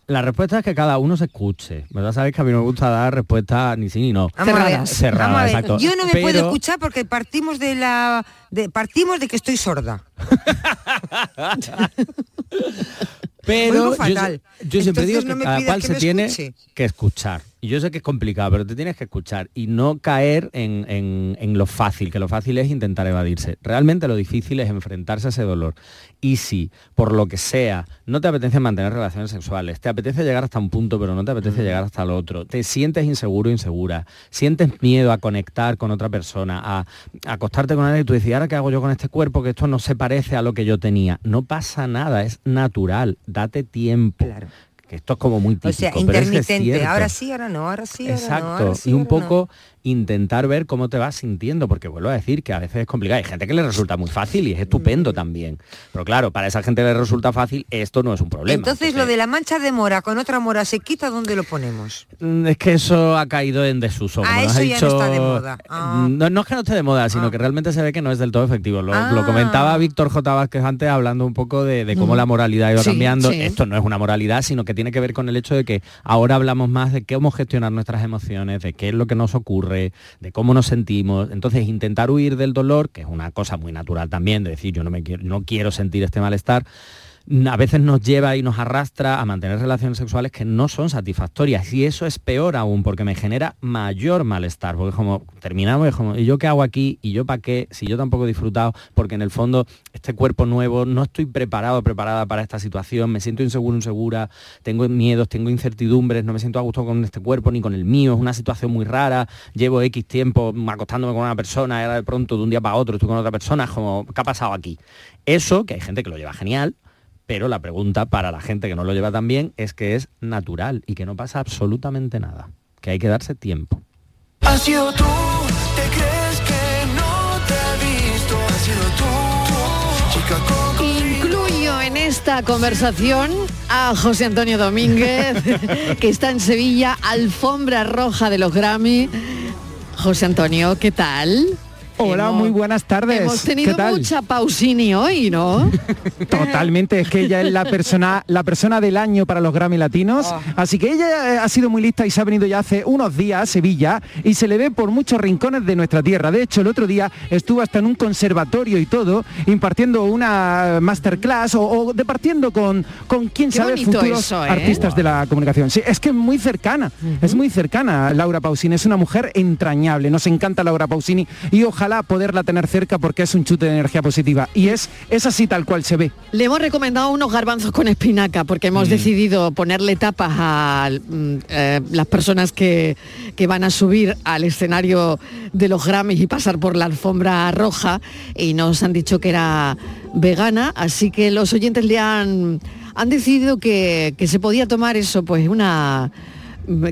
Speaker 10: La respuesta es que cada uno se escuche, ¿verdad? Sabéis que a mí no me gusta dar respuestas ni sí ni no. Cerradas,
Speaker 14: ver.
Speaker 10: exacto.
Speaker 14: Yo no me
Speaker 10: Pero-
Speaker 14: puedo escuchar porque partimos de la de, partimos de que estoy sorda.
Speaker 10: Pero yo, siempre
Speaker 14: Entonces
Speaker 10: digo que cada cual
Speaker 14: que
Speaker 10: se tiene que escuchar. Y yo sé que es complicado, pero te tienes que escuchar y no caer en, en- en lo fácil, que lo fácil es intentar evadirse. Realmente lo difícil es enfrentarse a ese dolor. Y si, por lo que sea, no te apetece mantener relaciones sexuales, te apetece llegar hasta un punto, pero no te apetece llegar hasta el otro, te sientes inseguro insegura, sientes miedo a conectar con otra persona, a, a acostarte con alguien y tú dices, "¿Y ahora qué hago yo con este cuerpo? Que esto no se parece a lo que yo tenía. No pasa nada, es natural, date tiempo. Que esto es como muy típico.
Speaker 14: O sea,
Speaker 10: pero es que es
Speaker 14: intermitente. Ahora sí, ahora no, ahora sí, ahora no.
Speaker 10: Exacto,
Speaker 14: ahora sí,
Speaker 10: y un
Speaker 14: ahora no.
Speaker 10: Intentar ver cómo te vas sintiendo, porque vuelvo a decir que a veces es complicado. Hay gente que le resulta muy fácil y es
Speaker 14: Mm.
Speaker 10: estupendo también. Pero claro, para esa gente le resulta fácil, esto no es un problema.
Speaker 14: Entonces lo de la mancha de mora con otra mora se quita, ¿dónde lo ponemos?
Speaker 10: Mm, Es que eso ha caído en desuso.
Speaker 14: Ah,
Speaker 10: ha
Speaker 14: eso ya no está de moda. Ah.
Speaker 10: No, no es que no esté de moda, sino que realmente se ve que no es del todo efectivo. Lo, lo
Speaker 14: Ah.
Speaker 10: comentaba Víctor J. Vázquez antes hablando un poco de, de cómo
Speaker 14: Mm.
Speaker 10: la moralidad ido
Speaker 14: Sí,
Speaker 10: cambiando.
Speaker 14: sí.
Speaker 10: Esto no es una moralidad, sino que tiene que ver con el hecho de que ahora hablamos más de cómo gestionar nuestras emociones, de qué es lo que nos ocurre, de cómo nos sentimos. Entonces, intentar huir del dolor, que es una cosa muy natural también, de decir yo no me quiero, no quiero sentir este malestar, a veces nos lleva y nos arrastra a mantener relaciones sexuales que no son satisfactorias. Y eso es peor aún, porque me genera mayor malestar. Porque como terminamos, es como, ¿y yo qué hago aquí? ¿Y yo para qué? Si yo tampoco he disfrutado, porque en el fondo este cuerpo nuevo, no estoy preparado, preparada para esta situación, me siento inseguro, insegura, tengo miedos, tengo incertidumbres, no me siento a gusto con este cuerpo ni con el mío, es una situación muy rara, llevo X tiempo acostándome con una persona, era de pronto de un día para otro estoy con otra persona, es como, ¿qué ha pasado aquí? Eso, que hay gente que lo lleva genial, pero la pregunta para la gente que no lo lleva tan bien es que es natural y que no pasa absolutamente nada, que hay que darse tiempo.
Speaker 13: Has sido tú, te crees que no te he visto. Has sido tú, chica con
Speaker 5: Incluyo en esta conversación a José Antonio Domínguez, que está en Sevilla, alfombra roja de los Grammy. José Antonio, ¿qué tal?
Speaker 16: Hola,
Speaker 5: Hemos-
Speaker 16: muy buenas tardes.
Speaker 5: Hemos tenido
Speaker 16: ¿Qué tal?
Speaker 5: mucha Pausini hoy, ¿no?
Speaker 16: Totalmente, es que ella es la persona, la persona del año para los Grammy Latinos,
Speaker 5: Ah.
Speaker 16: así que ella eh, ha sido muy lista y se ha venido ya hace unos días a Sevilla y se le ve por muchos rincones de nuestra tierra. De hecho, el otro día estuvo hasta en un conservatorio y todo, impartiendo una masterclass o, o departiendo con, con quién
Speaker 5: Qué
Speaker 16: sabe futuros
Speaker 5: eso, ¿eh?
Speaker 16: artistas de la comunicación. Sí, es que es muy cercana, es muy cercana Laura Pausini, es una mujer entrañable, nos encanta Laura Pausini y ojalá poderla tener cerca porque es un chute de energía positiva y es, es así tal cual se ve.
Speaker 5: Le hemos recomendado unos garbanzos con espinaca porque hemos
Speaker 16: Mm.
Speaker 5: decidido ponerle tapas a mm, eh, las personas que, que van a subir al escenario de los Grammys y pasar por la alfombra roja y nos han dicho que era vegana, así que los oyentes le han, han decidido que, que se podía tomar eso, pues una...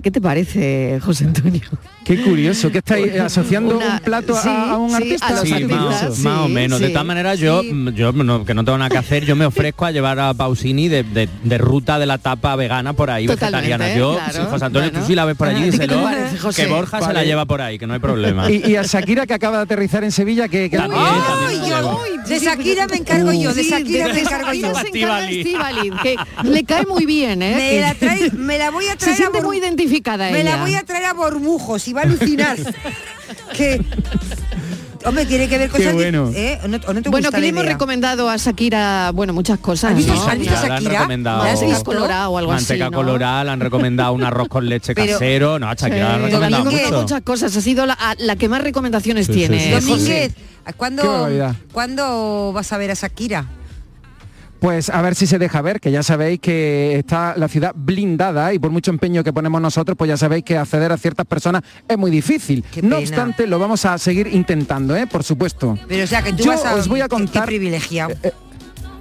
Speaker 5: ¿Qué te parece, José Antonio?
Speaker 16: Qué curioso, que estáis asociando
Speaker 5: Una-
Speaker 16: un plato a-
Speaker 5: sí,
Speaker 16: a, un
Speaker 5: sí,
Speaker 16: artista.
Speaker 5: a los
Speaker 10: Sí,
Speaker 5: artistas,
Speaker 10: más,
Speaker 5: sí,
Speaker 10: más o menos. De todas maneras, yo, yo no- que no tengo nada que hacer, yo me ofrezco a llevar a Pausini de, de- de ruta de la tapa vegana por ahí,
Speaker 5: Totalmente,
Speaker 10: vegetariana. Yo,
Speaker 5: claro,
Speaker 10: sí, José Antonio,
Speaker 5: bueno.
Speaker 10: tú sí la ves por allí,
Speaker 5: ¿A ti qué te
Speaker 10: díselo,
Speaker 5: parece, José?
Speaker 10: que Borja se la lleva por ahí, que no hay problema.
Speaker 16: Y, y a Shakira que acaba de aterrizar en Sevilla, que, que
Speaker 10: También, también
Speaker 14: yo- de Shakira me encargo yo, de Shakira
Speaker 5: de-
Speaker 14: me
Speaker 5: de
Speaker 14: encargo yo.
Speaker 5: Shakira se encarga Estíbaliz, que le cae muy bien, ¿eh?
Speaker 14: Me la, trae- me la voy a
Speaker 5: Se
Speaker 14: traer a
Speaker 5: siente
Speaker 14: Bor-
Speaker 5: muy identificada
Speaker 14: Me
Speaker 5: ella.
Speaker 14: la voy a traer a Bormujos y va a alucinar. que Hombre, tiene que ver con
Speaker 16: Qué
Speaker 14: Shakira,
Speaker 16: bueno.
Speaker 14: ¿eh? ¿O no- o no te
Speaker 5: Bueno, que le hemos recomendado a Shakira, bueno, muchas cosas,
Speaker 14: ¿Has visto-
Speaker 5: ¿no?
Speaker 14: has visto
Speaker 10: Ya le han
Speaker 14: Shakira?
Speaker 5: colorada o algo
Speaker 10: manteca
Speaker 5: así, ¿no?
Speaker 10: colorada, le han recomendado un arroz con leche
Speaker 14: Pero-
Speaker 10: casero. No, a Shakira le han
Speaker 5: Sí,
Speaker 10: recomendado
Speaker 5: Domínguez,
Speaker 10: mucho.
Speaker 5: muchas cosas. Ha sido la, a- la que más recomendaciones
Speaker 10: Sí, sí,
Speaker 5: tiene.
Speaker 10: sí.
Speaker 14: ¿cuándo. ¿cuándo vas a ver a Shakira?
Speaker 16: Pues a ver si se deja ver, que ya sabéis que está la ciudad blindada y por mucho empeño que ponemos nosotros, pues ya sabéis que acceder a ciertas personas es muy difícil.
Speaker 14: Qué
Speaker 16: No
Speaker 14: pena.
Speaker 16: obstante, lo vamos a seguir intentando, ¿eh? por supuesto.
Speaker 14: Pero o sea, que tú
Speaker 16: Yo
Speaker 14: vas a...
Speaker 16: os voy a
Speaker 14: qué- qué
Speaker 16: contar-
Speaker 14: privilegiado.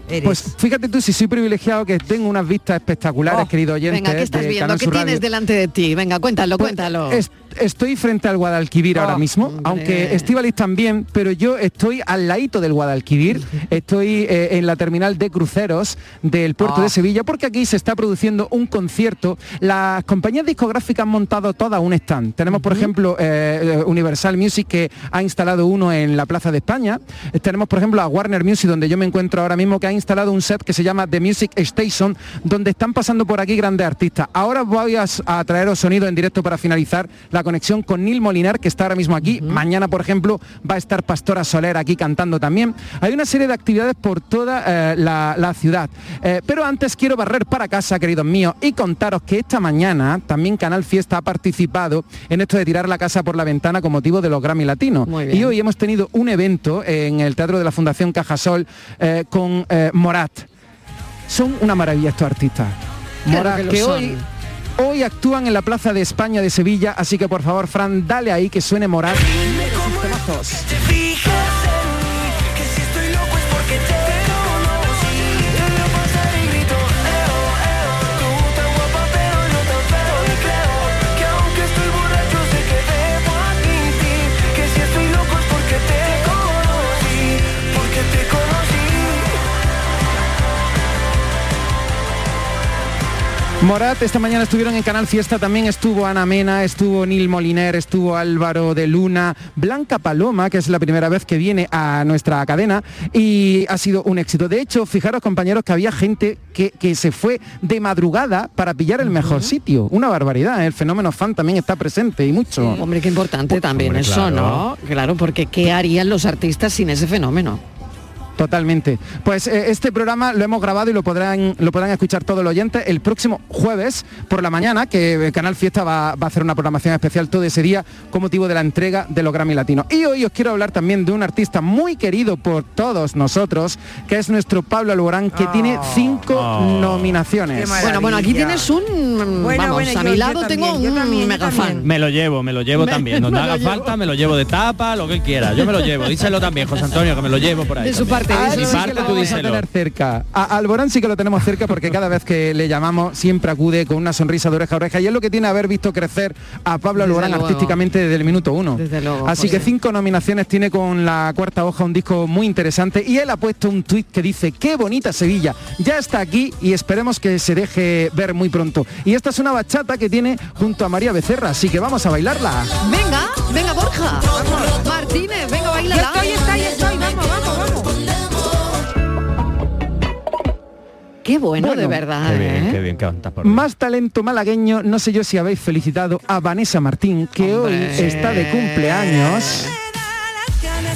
Speaker 14: eres.
Speaker 16: Pues fíjate tú si soy privilegiado que tengo unas vistas espectaculares,
Speaker 14: Oh,
Speaker 16: querido oyente.
Speaker 5: Venga, ¿qué estás viendo? ¿Qué tienes
Speaker 16: Radio.
Speaker 5: delante de ti? Venga, cuéntalo,
Speaker 16: Pues,
Speaker 5: cuéntalo.
Speaker 16: es- estoy frente al Guadalquivir ahora
Speaker 14: Oh,
Speaker 16: mismo,
Speaker 5: hombre.
Speaker 16: aunque Estivalis también, pero yo estoy al ladito del Guadalquivir, estoy eh, en la terminal de cruceros del puerto
Speaker 14: Oh.
Speaker 16: de Sevilla, porque aquí se está produciendo un concierto. Las compañías discográficas han montado todas un stand. Tenemos, por ejemplo, eh, eh, Universal Music, que ha instalado uno en la Plaza de España. Tenemos, por ejemplo, a Warner Music, donde yo me encuentro ahora mismo, que ha instalado un set que se llama The Music Station, donde están pasando por aquí grandes artistas. Ahora voy a traeros sonido en directo para finalizar la conexión con Neil Molinar, que está ahora mismo aquí. Mañana, por ejemplo, va a estar Pastora Soler aquí cantando también. Hay una serie de actividades por toda eh, la, la ciudad. Eh, pero antes quiero barrer para casa, queridos míos, y contaros que esta mañana también Canal Fiesta ha participado en esto de tirar la casa por la ventana con motivo de los Grammy Latinos. Y hoy hemos tenido un evento en el Teatro de la Fundación Cajasol eh, con Morat. Son una maravilla estos artistas.
Speaker 5: Claro
Speaker 16: Morat,
Speaker 5: que
Speaker 16: hoy Hoy actúan en la Plaza de España de Sevilla, así que por favor, Fran, dale ahí que suene Morat. Morat, esta mañana estuvieron en Canal Fiesta, también estuvo Ana Mena, estuvo Neil Moliner, estuvo Álvaro de Luna, Blanca Paloma, que es la primera vez que viene a nuestra cadena y ha sido un éxito. De hecho, fijaros compañeros que había gente que, que se fue de madrugada para pillar el mejor sitio. Una barbaridad, ¿eh? el fenómeno fan también está presente y mucho.
Speaker 5: Hombre, qué importante también
Speaker 16: hombre,
Speaker 5: eso,
Speaker 16: claro.
Speaker 5: ¿no? Claro, porque ¿qué harían los artistas sin ese fenómeno?
Speaker 16: Totalmente. Pues eh, este programa lo hemos grabado y lo podrán, lo podrán escuchar todos los oyentes el próximo jueves por la mañana, que Canal Fiesta va, va a hacer una programación especial todo ese día con motivo de la entrega de los Grammy Latinos. Y hoy os quiero hablar también de un artista muy querido por todos nosotros, que es nuestro Pablo Alborán, que tiene cinco nominaciones.
Speaker 5: Bueno, bueno, aquí tienes un...
Speaker 14: Bueno,
Speaker 5: vamos,
Speaker 14: bueno,
Speaker 5: a
Speaker 14: yo-
Speaker 5: mi
Speaker 14: yo
Speaker 5: lado tengo un
Speaker 14: también,
Speaker 5: mega fan.
Speaker 10: Me lo llevo, me lo llevo
Speaker 5: Me-
Speaker 10: también. Donde haga
Speaker 5: llevo.
Speaker 10: falta, me lo llevo de tapa, lo que quiera. Yo me lo llevo. Díselo también, José Antonio, que me lo llevo por ahí.
Speaker 5: De su
Speaker 10: también.
Speaker 5: Parte,
Speaker 16: A que lo vamos a tener cerca. A Alborán sí que lo tenemos cerca porque cada vez que le llamamos siempre acude con una sonrisa de oreja a oreja y es lo que tiene haber visto crecer a Pablo
Speaker 5: Desde
Speaker 16: Alborán
Speaker 5: luego.
Speaker 16: artísticamente desde el minuto uno.
Speaker 5: Desde luego,
Speaker 16: Así que
Speaker 5: José.
Speaker 16: cinco nominaciones tiene con la cuarta hoja un disco muy interesante y él ha puesto un tuit que dice qué bonita Sevilla. Ya está aquí y esperemos que se deje ver muy pronto. Y esta es una bachata que tiene junto a María Becerra, así que vamos a bailarla.
Speaker 5: Venga, venga Borja. Martínez, venga, baila.
Speaker 14: Estoy, estoy, estoy, vamos, vamos,
Speaker 5: Qué bueno,
Speaker 16: Bueno,
Speaker 5: de verdad.
Speaker 10: Qué bien,
Speaker 5: ¿eh?
Speaker 10: qué bien, qué cantas por
Speaker 16: Más talento malagueño, no sé yo si habéis felicitado a Vanessa Martín, que hoy está de cumpleaños.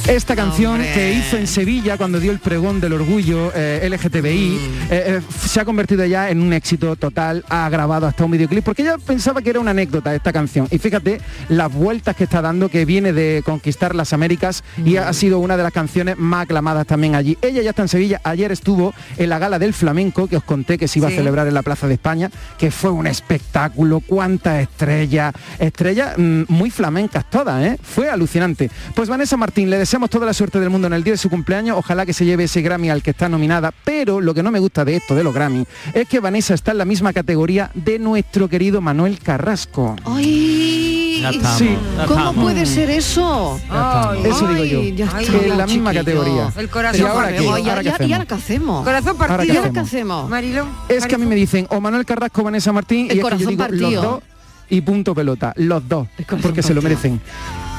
Speaker 16: Esta canción
Speaker 5: Hombre.
Speaker 16: que hizo en Sevilla cuando dio el pregón del orgullo eh, LGTBI
Speaker 5: Mm.
Speaker 16: eh, eh, se ha convertido ya en un éxito total, ha grabado hasta un videoclip, porque ella pensaba que era una anécdota esta canción. Y fíjate las vueltas que está dando, que viene de conquistar las Américas y ha sido una de las canciones más aclamadas también allí. Ella ya está en Sevilla, ayer estuvo en la gala del flamenco, que os conté que se iba
Speaker 14: Sí.
Speaker 16: a celebrar en la Plaza de España, que fue un espectáculo, cuántas estrellas, estrellas mm, muy flamencas todas, ¿eh? Fue alucinante. Pues Vanessa Martín, le deseamos toda la suerte del mundo en el día de su cumpleaños, ojalá que se lleve ese Grammy al que está nominada, pero lo que no me gusta de esto, de los Grammy, es que Vanessa está en la misma categoría de nuestro querido Manuel Carrasco.
Speaker 5: Ay,
Speaker 16: Sí.
Speaker 5: ¿Cómo
Speaker 10: estamos.
Speaker 5: puede ser eso?
Speaker 14: Ay,
Speaker 16: Eso digo yo.
Speaker 5: Ay, ya
Speaker 16: en la misma
Speaker 5: chiquillo.
Speaker 16: categoría.
Speaker 14: El corazón
Speaker 16: ¿Y ahora
Speaker 14: partido.
Speaker 16: qué?
Speaker 5: Oye,
Speaker 16: ¿Ahora
Speaker 5: ¿y
Speaker 16: qué
Speaker 5: ahora- ¿Y ahora
Speaker 16: hacemos?
Speaker 14: Corazón
Speaker 16: Ahora, ¿qué
Speaker 14: partido.
Speaker 5: ¿Y ahora qué
Speaker 16: hacemos?
Speaker 14: Marilo.
Speaker 16: Es que a mí me dicen o Manuel Carrasco o Vanessa Martín
Speaker 5: El
Speaker 16: y es que yo
Speaker 5: corazón
Speaker 16: digo
Speaker 5: partido.
Speaker 16: los dos y punto pelota, los dos, porque se lo merecen.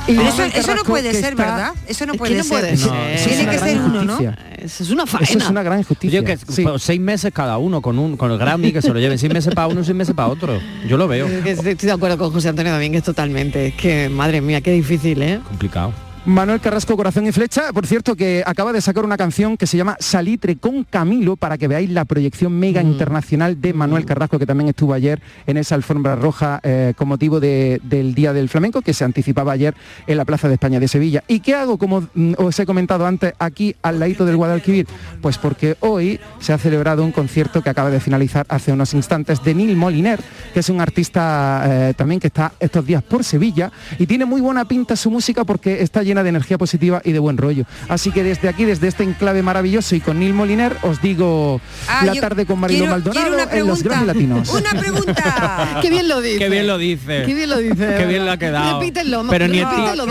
Speaker 16: Y
Speaker 14: Pero eso, no puede ser,
Speaker 16: está-
Speaker 14: ¿verdad? Eso no puede
Speaker 5: no
Speaker 14: ser.
Speaker 5: puede
Speaker 14: Tiene
Speaker 16: una
Speaker 14: que
Speaker 16: gran
Speaker 14: ser uno, ¿no?
Speaker 5: Eso es una faena.
Speaker 16: Eso es una gran injusticia.
Speaker 10: Yo que
Speaker 16: Sí.
Speaker 10: seis meses cada uno con un con el Grammy que se lo lleven seis meses para uno y seis meses para otro. Yo lo veo.
Speaker 5: Estoy de acuerdo con José Antonio Domínguez totalmente. Es que, madre mía, qué difícil, ¿eh?
Speaker 10: Complicado.
Speaker 16: Manuel Carrasco Corazón y Flecha, por cierto, que acaba de sacar una canción que se llama Salitre con Camilo para que veáis la proyección mega
Speaker 5: Mm.
Speaker 16: internacional de Manuel Carrasco, que también estuvo ayer en esa alfombra roja eh, con motivo de- del Día del Flamenco, que se anticipaba ayer en la Plaza de España de Sevilla. ¿Y qué hago, como mm, os he comentado antes, aquí al ladito del Guadalquivir? Pues porque hoy se ha celebrado un concierto que acaba de finalizar hace unos instantes de Neil Moliner, que es un artista eh, también que está estos días por Sevilla y tiene muy buena pinta su música porque está llena de energía positiva y de buen rollo. Así que desde aquí, desde este enclave maravilloso y con Neil Moliner, os digo
Speaker 14: Ah,
Speaker 16: la tarde con Mariló
Speaker 14: quiero-
Speaker 16: Maldonado
Speaker 14: quiero
Speaker 16: en los. Grammy Latinos.
Speaker 14: Una pregunta.
Speaker 5: Qué bien lo dice.
Speaker 10: Qué bien lo dice.
Speaker 5: Qué bien lo dice.
Speaker 10: Qué bien lo ha quedado.
Speaker 5: Repítelo,
Speaker 10: Pero ni,
Speaker 5: repítelo,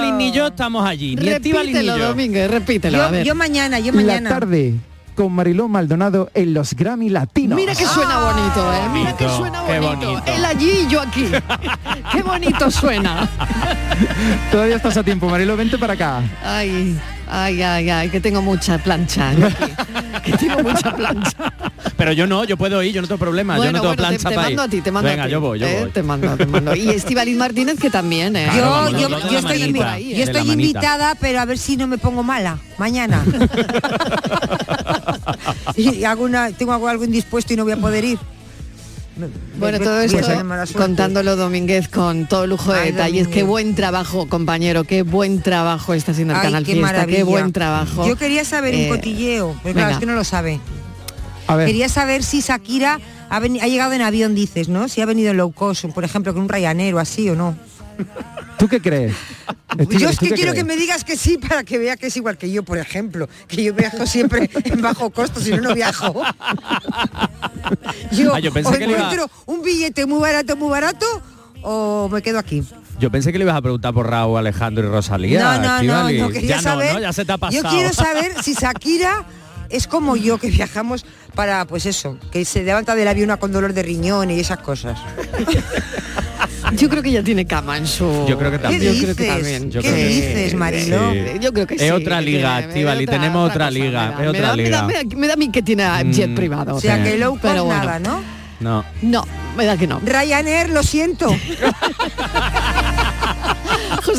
Speaker 10: ni ni yo estamos allí. Ni
Speaker 5: Repítelo,
Speaker 10: yo.
Speaker 5: Domínguez, repítelo. a
Speaker 14: Yo,
Speaker 5: ver.
Speaker 14: yo mañana, yo
Speaker 16: La
Speaker 14: mañana.
Speaker 16: tarde con Mariló Maldonado en los Grammy Latinos.
Speaker 5: Mira que suena bonito, ¿eh? Mira que
Speaker 10: Bonito,
Speaker 5: suena
Speaker 10: qué
Speaker 5: bonito.
Speaker 10: bonito.
Speaker 5: Él allí y yo aquí. qué bonito suena.
Speaker 16: Todavía estás a tiempo, Mariló, vente para acá.
Speaker 5: Ay, ay, ay, ay, que tengo mucha plancha. que tengo mucha plancha.
Speaker 10: Pero yo no, yo puedo ir, yo no tengo problema, yo no tengo
Speaker 5: bueno, te,
Speaker 10: plancha
Speaker 5: te
Speaker 10: para
Speaker 5: mando
Speaker 10: ir.
Speaker 5: a ti, te mando
Speaker 10: Venga,
Speaker 5: a ti.
Speaker 10: yo voy, yo
Speaker 5: ¿eh?
Speaker 10: voy.
Speaker 5: Te mando, te mando. Y Estivaliz Martínez que también, ¿eh?
Speaker 14: Yo,
Speaker 10: Claro,
Speaker 14: yo,
Speaker 10: vamos,
Speaker 14: yo
Speaker 10: de la
Speaker 14: estoy,
Speaker 10: manita,
Speaker 14: invitada, pero a ver si no me pongo mala mañana. y hago una, tengo algo, indispuesto y no voy a poder ir.
Speaker 5: Bueno, todo esto contándolo Domínguez con todo lujo de
Speaker 14: Ay,
Speaker 5: detalles. Qué buen trabajo, compañero, qué buen trabajo está haciendo el
Speaker 14: Ay,
Speaker 5: Canal
Speaker 14: qué
Speaker 5: Fiesta,
Speaker 14: maravilla.
Speaker 5: qué buen trabajo.
Speaker 14: Yo quería saber
Speaker 5: Eh,
Speaker 14: un cotilleo, pero claro, es que no lo sabe.
Speaker 16: A ver.
Speaker 14: Quería saber si Shakira ha, llegado en avión, dices, ¿no? Si ha venido en low cost, por ejemplo, con un Ryanair o así o no.
Speaker 16: ¿Tú qué crees?
Speaker 14: Yo es
Speaker 16: ¿tú
Speaker 14: que quiero
Speaker 16: crees?
Speaker 14: que me digas que sí para que vea que es igual que yo, por ejemplo, que yo viajo siempre en bajo costo, si no, no viajo. yo,
Speaker 10: Ah, yo pensé
Speaker 14: o
Speaker 10: que iba-
Speaker 14: un billete muy barato, muy barato, o me quedo aquí.
Speaker 10: Yo pensé que le ibas a preguntar por Raúl, Alejandro y Rosalía.
Speaker 14: no, no, no,
Speaker 10: Estíbaliz.
Speaker 14: no, quería
Speaker 10: ya
Speaker 14: saber.
Speaker 10: no, ¿no? Ya se te ha pasado.
Speaker 14: Yo quiero saber si Shakira es como yo, que viajamos para, pues eso, que se levanta del avión con dolor de riñón y esas cosas.
Speaker 5: Yo creo que ya tiene cama en su.
Speaker 10: Yo creo que también.
Speaker 14: ¿Qué
Speaker 5: Yo creo que
Speaker 14: dices?
Speaker 5: también.
Speaker 10: Yo
Speaker 14: ¿Qué
Speaker 10: creo que sí.
Speaker 14: dices, Marilo?
Speaker 10: Sí.
Speaker 5: Yo creo que
Speaker 10: Es otra liga, Estíbaliz,
Speaker 5: otra-
Speaker 10: tenemos otra liga,
Speaker 5: me da.
Speaker 10: es otra
Speaker 5: me
Speaker 10: liga.
Speaker 5: da- me da- Me da a mí que tiene jet
Speaker 10: Mm.
Speaker 5: privado.
Speaker 14: O sea,
Speaker 10: Sí.
Speaker 14: que low cost
Speaker 5: Pero bueno.
Speaker 14: nada, ¿no?
Speaker 10: No.
Speaker 5: No, me da que no.
Speaker 14: Ryanair, lo siento.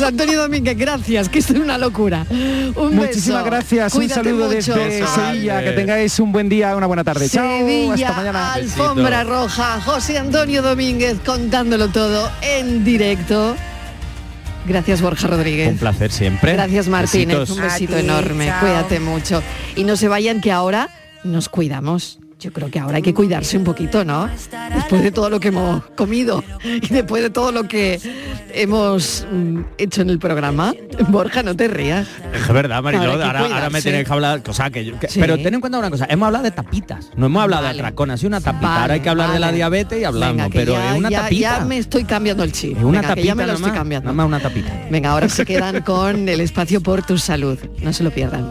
Speaker 17: Antonio Domínguez, gracias, que esto es una locura. Un
Speaker 16: Muchísimas
Speaker 17: beso.
Speaker 16: gracias,
Speaker 17: Cuídate
Speaker 16: un saludo
Speaker 17: mucho.
Speaker 16: desde Sevilla, que tengáis un buen día, una buena tarde. Chao,
Speaker 17: Sevilla,
Speaker 16: hasta mañana.
Speaker 17: alfombra roja, José Antonio Domínguez contándolo todo en directo. Gracias Borja Rodríguez.
Speaker 10: Un placer siempre.
Speaker 17: Gracias Martínez,
Speaker 10: Besitos.
Speaker 17: un besito
Speaker 5: ti,
Speaker 17: enorme,
Speaker 5: chao.
Speaker 17: cuídate mucho. Y no se vayan que ahora nos cuidamos. Yo creo que ahora hay que cuidarse un poquito, ¿no? Después de todo lo que hemos comido y después de todo lo que hemos mm, hecho en el programa. Borja, no te rías.
Speaker 10: Es verdad, Mariló,
Speaker 17: Ahora
Speaker 10: me tienes que hablar, cosa que, yo- que-
Speaker 17: Sí.
Speaker 10: pero ten en cuenta una cosa, hemos hablado de tapitas, no hemos hablado
Speaker 17: Vale.
Speaker 10: de atracón, ha sido una tapita,
Speaker 17: Vale,
Speaker 10: ahora hay que hablar de la diabetes y hablamos,
Speaker 17: Venga,
Speaker 10: pero
Speaker 17: ya-
Speaker 10: es una
Speaker 17: ya-
Speaker 10: tapita.
Speaker 17: Ya me estoy cambiando el chip.
Speaker 10: Es una
Speaker 17: Venga, que ya me lo
Speaker 10: tapita
Speaker 17: estoy cambiando.
Speaker 10: nada más una tapita.
Speaker 17: Venga, ahora se quedan con el espacio por tu salud. No se lo pierdan.